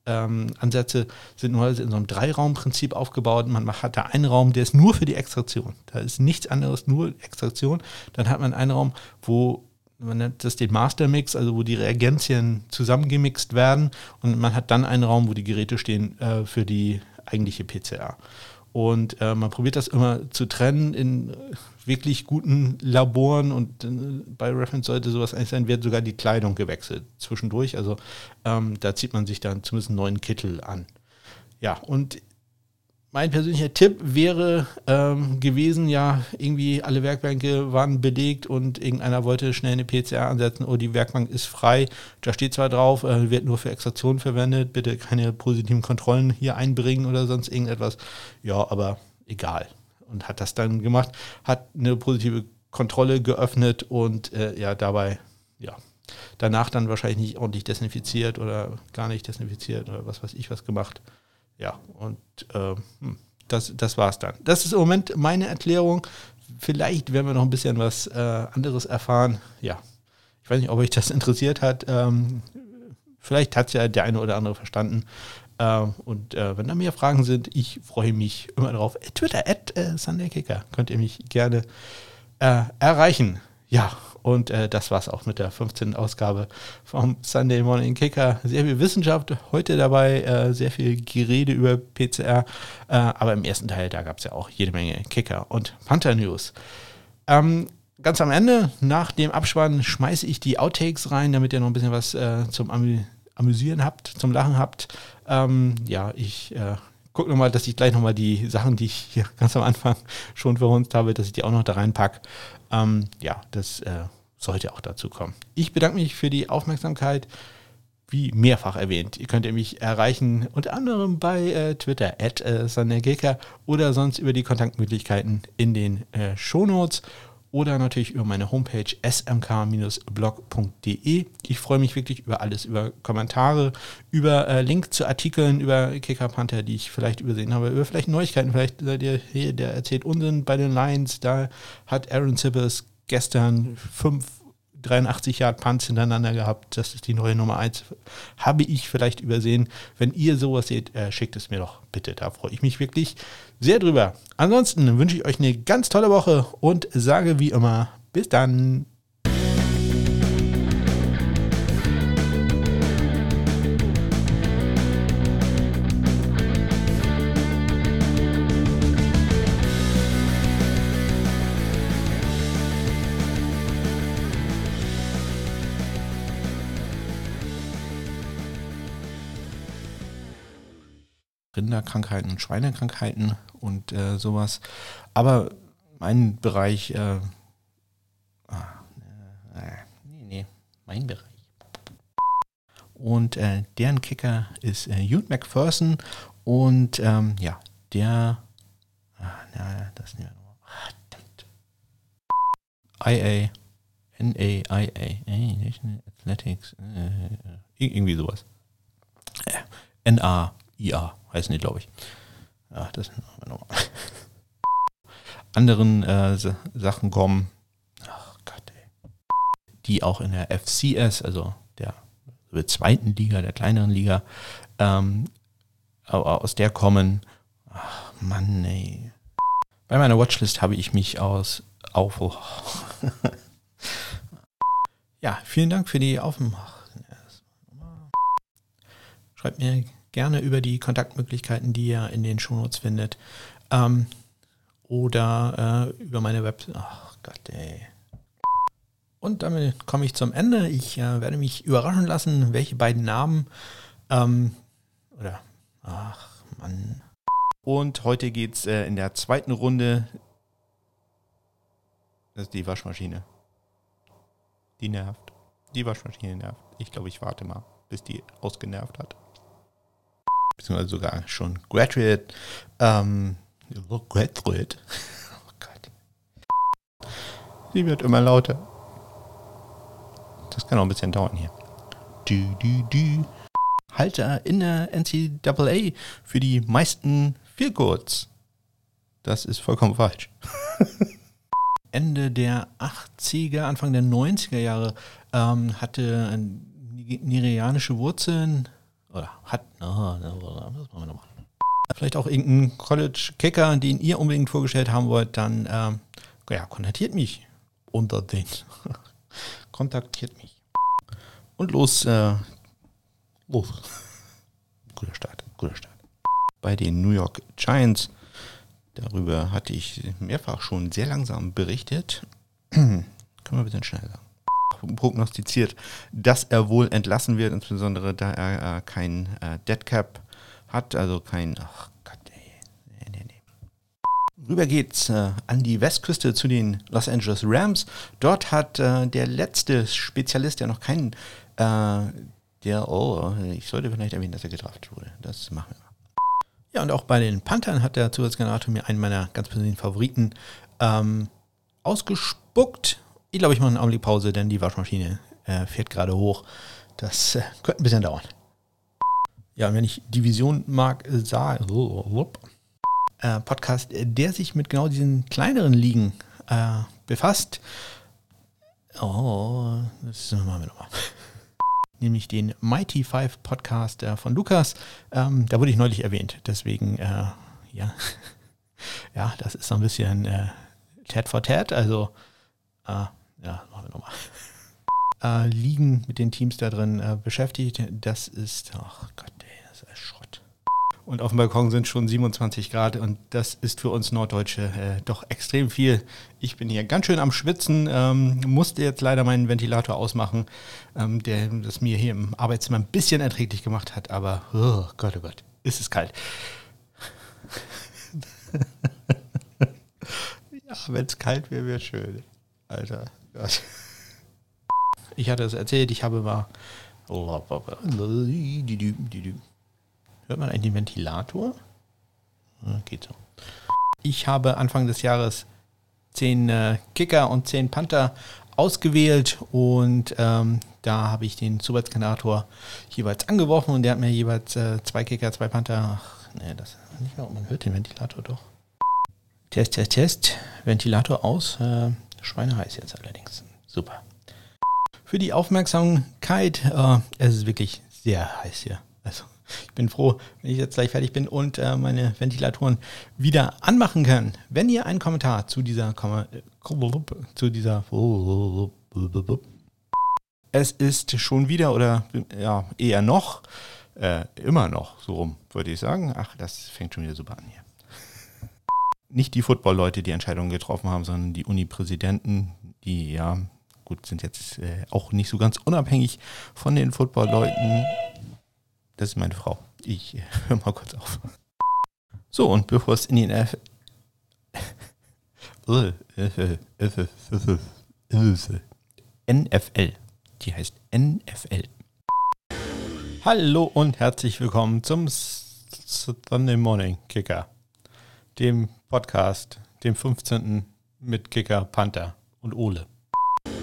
ähm, Ansätze sind nur in so einem Dreiraumprinzip aufgebaut. Man hat da einen Raum, der ist nur für die Extraktion. Da ist nichts anderes, nur Extraktion. Dann hat man einen Raum, wo man nennt das den Mastermix, also wo die Reagenzien zusammengemixt werden. Und man hat dann einen Raum, wo die Geräte stehen äh, für die eigentliche PCR. Und äh, man probiert das immer zu trennen in wirklich guten Laboren und äh, bei Reference sollte sowas eigentlich sein, wird sogar die Kleidung gewechselt zwischendurch. Also ähm, da zieht man sich dann zumindest einen neuen Kittel an. Ja, und mein persönlicher Tipp wäre ähm, gewesen, ja, irgendwie alle Werkbänke waren belegt und irgendeiner wollte schnell eine PCR ansetzen, oh, die Werkbank ist frei. Da steht zwar drauf, äh, wird nur für Extraktion verwendet, bitte keine positiven Kontrollen hier einbringen oder sonst irgendetwas. Ja, aber egal. Und hat das dann gemacht, hat eine positive Kontrolle geöffnet und äh, ja, dabei, ja, danach dann wahrscheinlich nicht ordentlich desinfiziert oder gar nicht desinfiziert oder was weiß ich was gemacht ja, und äh, das, das war es dann. Das ist im Moment meine Erklärung. Vielleicht werden wir noch ein bisschen was äh, anderes erfahren. Ja, ich weiß nicht, ob euch das interessiert hat. Ähm, vielleicht hat es ja der eine oder andere verstanden. Äh, und äh, wenn da mehr Fragen sind, ich freue mich immer darauf. Twitter, at äh, SundayKicker, könnt ihr mich gerne äh, erreichen. Ja, und äh, das es auch mit der 15. Ausgabe vom Sunday Morning Kicker. Sehr viel Wissenschaft heute dabei, äh, sehr viel Gerede über PCR. Äh, aber im ersten Teil, da gab es ja auch jede Menge Kicker und Panther News. Ähm, ganz am Ende, nach dem Abspann, schmeiße ich die Outtakes rein, damit ihr noch ein bisschen was äh, zum Amü Amüsieren habt, zum Lachen habt. Ähm, ja, ich äh, gucke nochmal, dass ich gleich nochmal die Sachen, die ich hier ganz am Anfang schon verhunzt habe, dass ich die auch noch da reinpacke. Ähm, ja, das äh, sollte auch dazu kommen. Ich bedanke mich für die Aufmerksamkeit. Wie mehrfach erwähnt, ihr könnt mich erreichen, unter anderem bei äh, Twitter, at äh, oder sonst über die Kontaktmöglichkeiten in den äh, Shownotes oder natürlich über meine Homepage smk-blog.de. Ich freue mich wirklich über alles, über Kommentare, über äh, Link zu Artikeln über Kicker Panther, die ich vielleicht übersehen habe, über vielleicht Neuigkeiten. Vielleicht seid ihr hier, der erzählt Unsinn bei den Lions. Da hat Aaron Sippers gestern fünf 83 Yard Punts hintereinander gehabt. Das ist die neue Nummer 1. Habe ich vielleicht übersehen. Wenn ihr sowas seht, äh, schickt es mir doch bitte. Da freue ich mich wirklich sehr drüber. Ansonsten wünsche ich euch eine ganz tolle Woche und sage wie immer, bis dann. Rinderkrankheiten, Schweinekrankheiten und äh, sowas. Aber mein Bereich, äh, ah, äh, nee, nee, mein Bereich. Und äh, deren Kicker ist äh, Hugh McPherson und ähm, ja, der, ah, na, das nehmen wir nochmal. IA, N-A-I-A, National Athletics, äh, äh, irgendwie sowas. N-A-I-A heißen die, glaube ich. Ja, das nochmal. Anderen äh, Sachen kommen, ach Gott, ey. die auch in der FCS, also der der zweiten Liga, der kleineren Liga, ähm, aus der kommen. Ach, Mann, ey. Bei meiner Watchlist habe ich mich aus auf. Oh. ja, vielen Dank für die Aufmachung. Schreibt mir gerne über die Kontaktmöglichkeiten, die ihr in den Shownotes findet. Ähm, oder äh, über meine Website. Ach Gott, ey. Und damit komme ich zum Ende. Ich äh, werde mich überraschen lassen, welche beiden Namen ähm, oder ach Mann. Und heute geht es äh, in der zweiten Runde. Das ist die Waschmaschine. Die nervt. Die Waschmaschine nervt. Ich glaube, ich warte mal, bis die ausgenervt hat. Beziehungsweise sogar schon graduate. Ähm, graduate. Oh Gott. Sie wird immer lauter. Das kann auch ein bisschen dauern hier. Du, du, du. Halter in der NCAA für die meisten Feelgoods. Das ist vollkommen falsch. Ende der 80er, Anfang der 90er Jahre ähm, hatte nigerianische Wurzeln oder hat, no, no, was machen wir nochmal? Vielleicht auch irgendein College-Kicker, den ihr unbedingt vorgestellt haben wollt, dann ähm, ja, kontaktiert mich unter den. kontaktiert mich. Und los, äh, los. Guter Start, guter Start. Bei den New York Giants, darüber hatte ich mehrfach schon sehr langsam berichtet. Können wir ein bisschen schneller sagen. Prognostiziert, dass er wohl entlassen wird, insbesondere da er äh, kein äh, Deadcap hat, also kein, ach Gott, ey, nee, nee, nee. Rüber geht's äh, an die Westküste zu den Los Angeles Rams. Dort hat äh, der letzte Spezialist, der noch keinen äh, der, oh, ich sollte vielleicht erwähnen, dass er gedraftet wurde. Das machen wir. Ja, und auch bei den Panthern hat der Zusatzgenerator mir einen meiner ganz persönlichen Favoriten ähm, ausgespuckt. Ich glaube, ich mache eine Augenblick Pause, denn die Waschmaschine äh, fährt gerade hoch. Das äh, könnte ein bisschen dauern. Ja, und wenn ich Division mag, äh, sah, äh, Podcast, der sich mit genau diesen kleineren Ligen äh, befasst. Oh, das machen wir nochmal nämlich den Mighty Five Podcast äh, von Lukas. Ähm, da wurde ich neulich erwähnt. Deswegen, äh, ja, ja, das ist so ein bisschen äh, Tat for Tat. Also, äh, ja, machen wir nochmal. Äh, liegen mit den Teams da drin äh, beschäftigt. Das ist, ach Gott, ey, das ist Schrott und auf dem Balkon sind schon 27 Grad und das ist für uns Norddeutsche äh, doch extrem viel. Ich bin hier ganz schön am Schwitzen, ähm, musste jetzt leider meinen Ventilator ausmachen, ähm, der das mir hier im Arbeitszimmer ein bisschen erträglich gemacht hat, aber oh Gott, oh Gott, ist es kalt. ja, wenn es kalt wäre, wäre schön. Alter, Ich hatte es erzählt, ich habe mal Hört man eigentlich den Ventilator? Geht so. Ich habe Anfang des Jahres zehn äh, Kicker und zehn Panther ausgewählt und ähm, da habe ich den Zusatzgenerator jeweils angeworfen und der hat mir jeweils äh, zwei Kicker, zwei Panther. Ach, nee, das nicht mehr. Man hört den Ventilator doch. Test, Test, Test. Ventilator aus. Äh, Schweineheiß jetzt allerdings. Super. Für die Aufmerksamkeit. Äh, es ist wirklich sehr heiß hier. Also ich bin froh, wenn ich jetzt gleich fertig bin und äh, meine Ventilatoren wieder anmachen kann. Wenn ihr einen Kommentar zu dieser zu dieser es ist schon wieder oder ja eher noch äh, immer noch so rum, würde ich sagen. Ach, das fängt schon wieder super an hier. Nicht die Football-Leute, die Entscheidungen getroffen haben, sondern die Uni-Präsidenten, die ja gut sind jetzt äh, auch nicht so ganz unabhängig von den Football-Leuten das ist meine Frau. Ich höre mal kurz auf. So, und bevor es in die F NFL, die heißt NFL. Hallo und herzlich willkommen zum Sunday Morning Kicker, dem Podcast, dem 15. mit Kicker, Panther und Ole.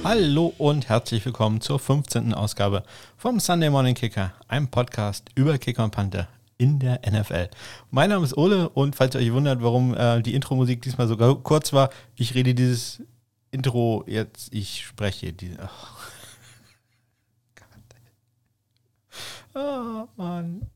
Hallo und herzlich willkommen zur 15. Ausgabe vom Sunday Morning Kicker, einem Podcast über Kicker und Panther in der NFL. Mein Name ist Ole und falls ihr euch wundert, warum äh, die Intro-Musik diesmal so kurz war, ich rede dieses Intro jetzt, ich spreche diese. Oh. Oh, Mann.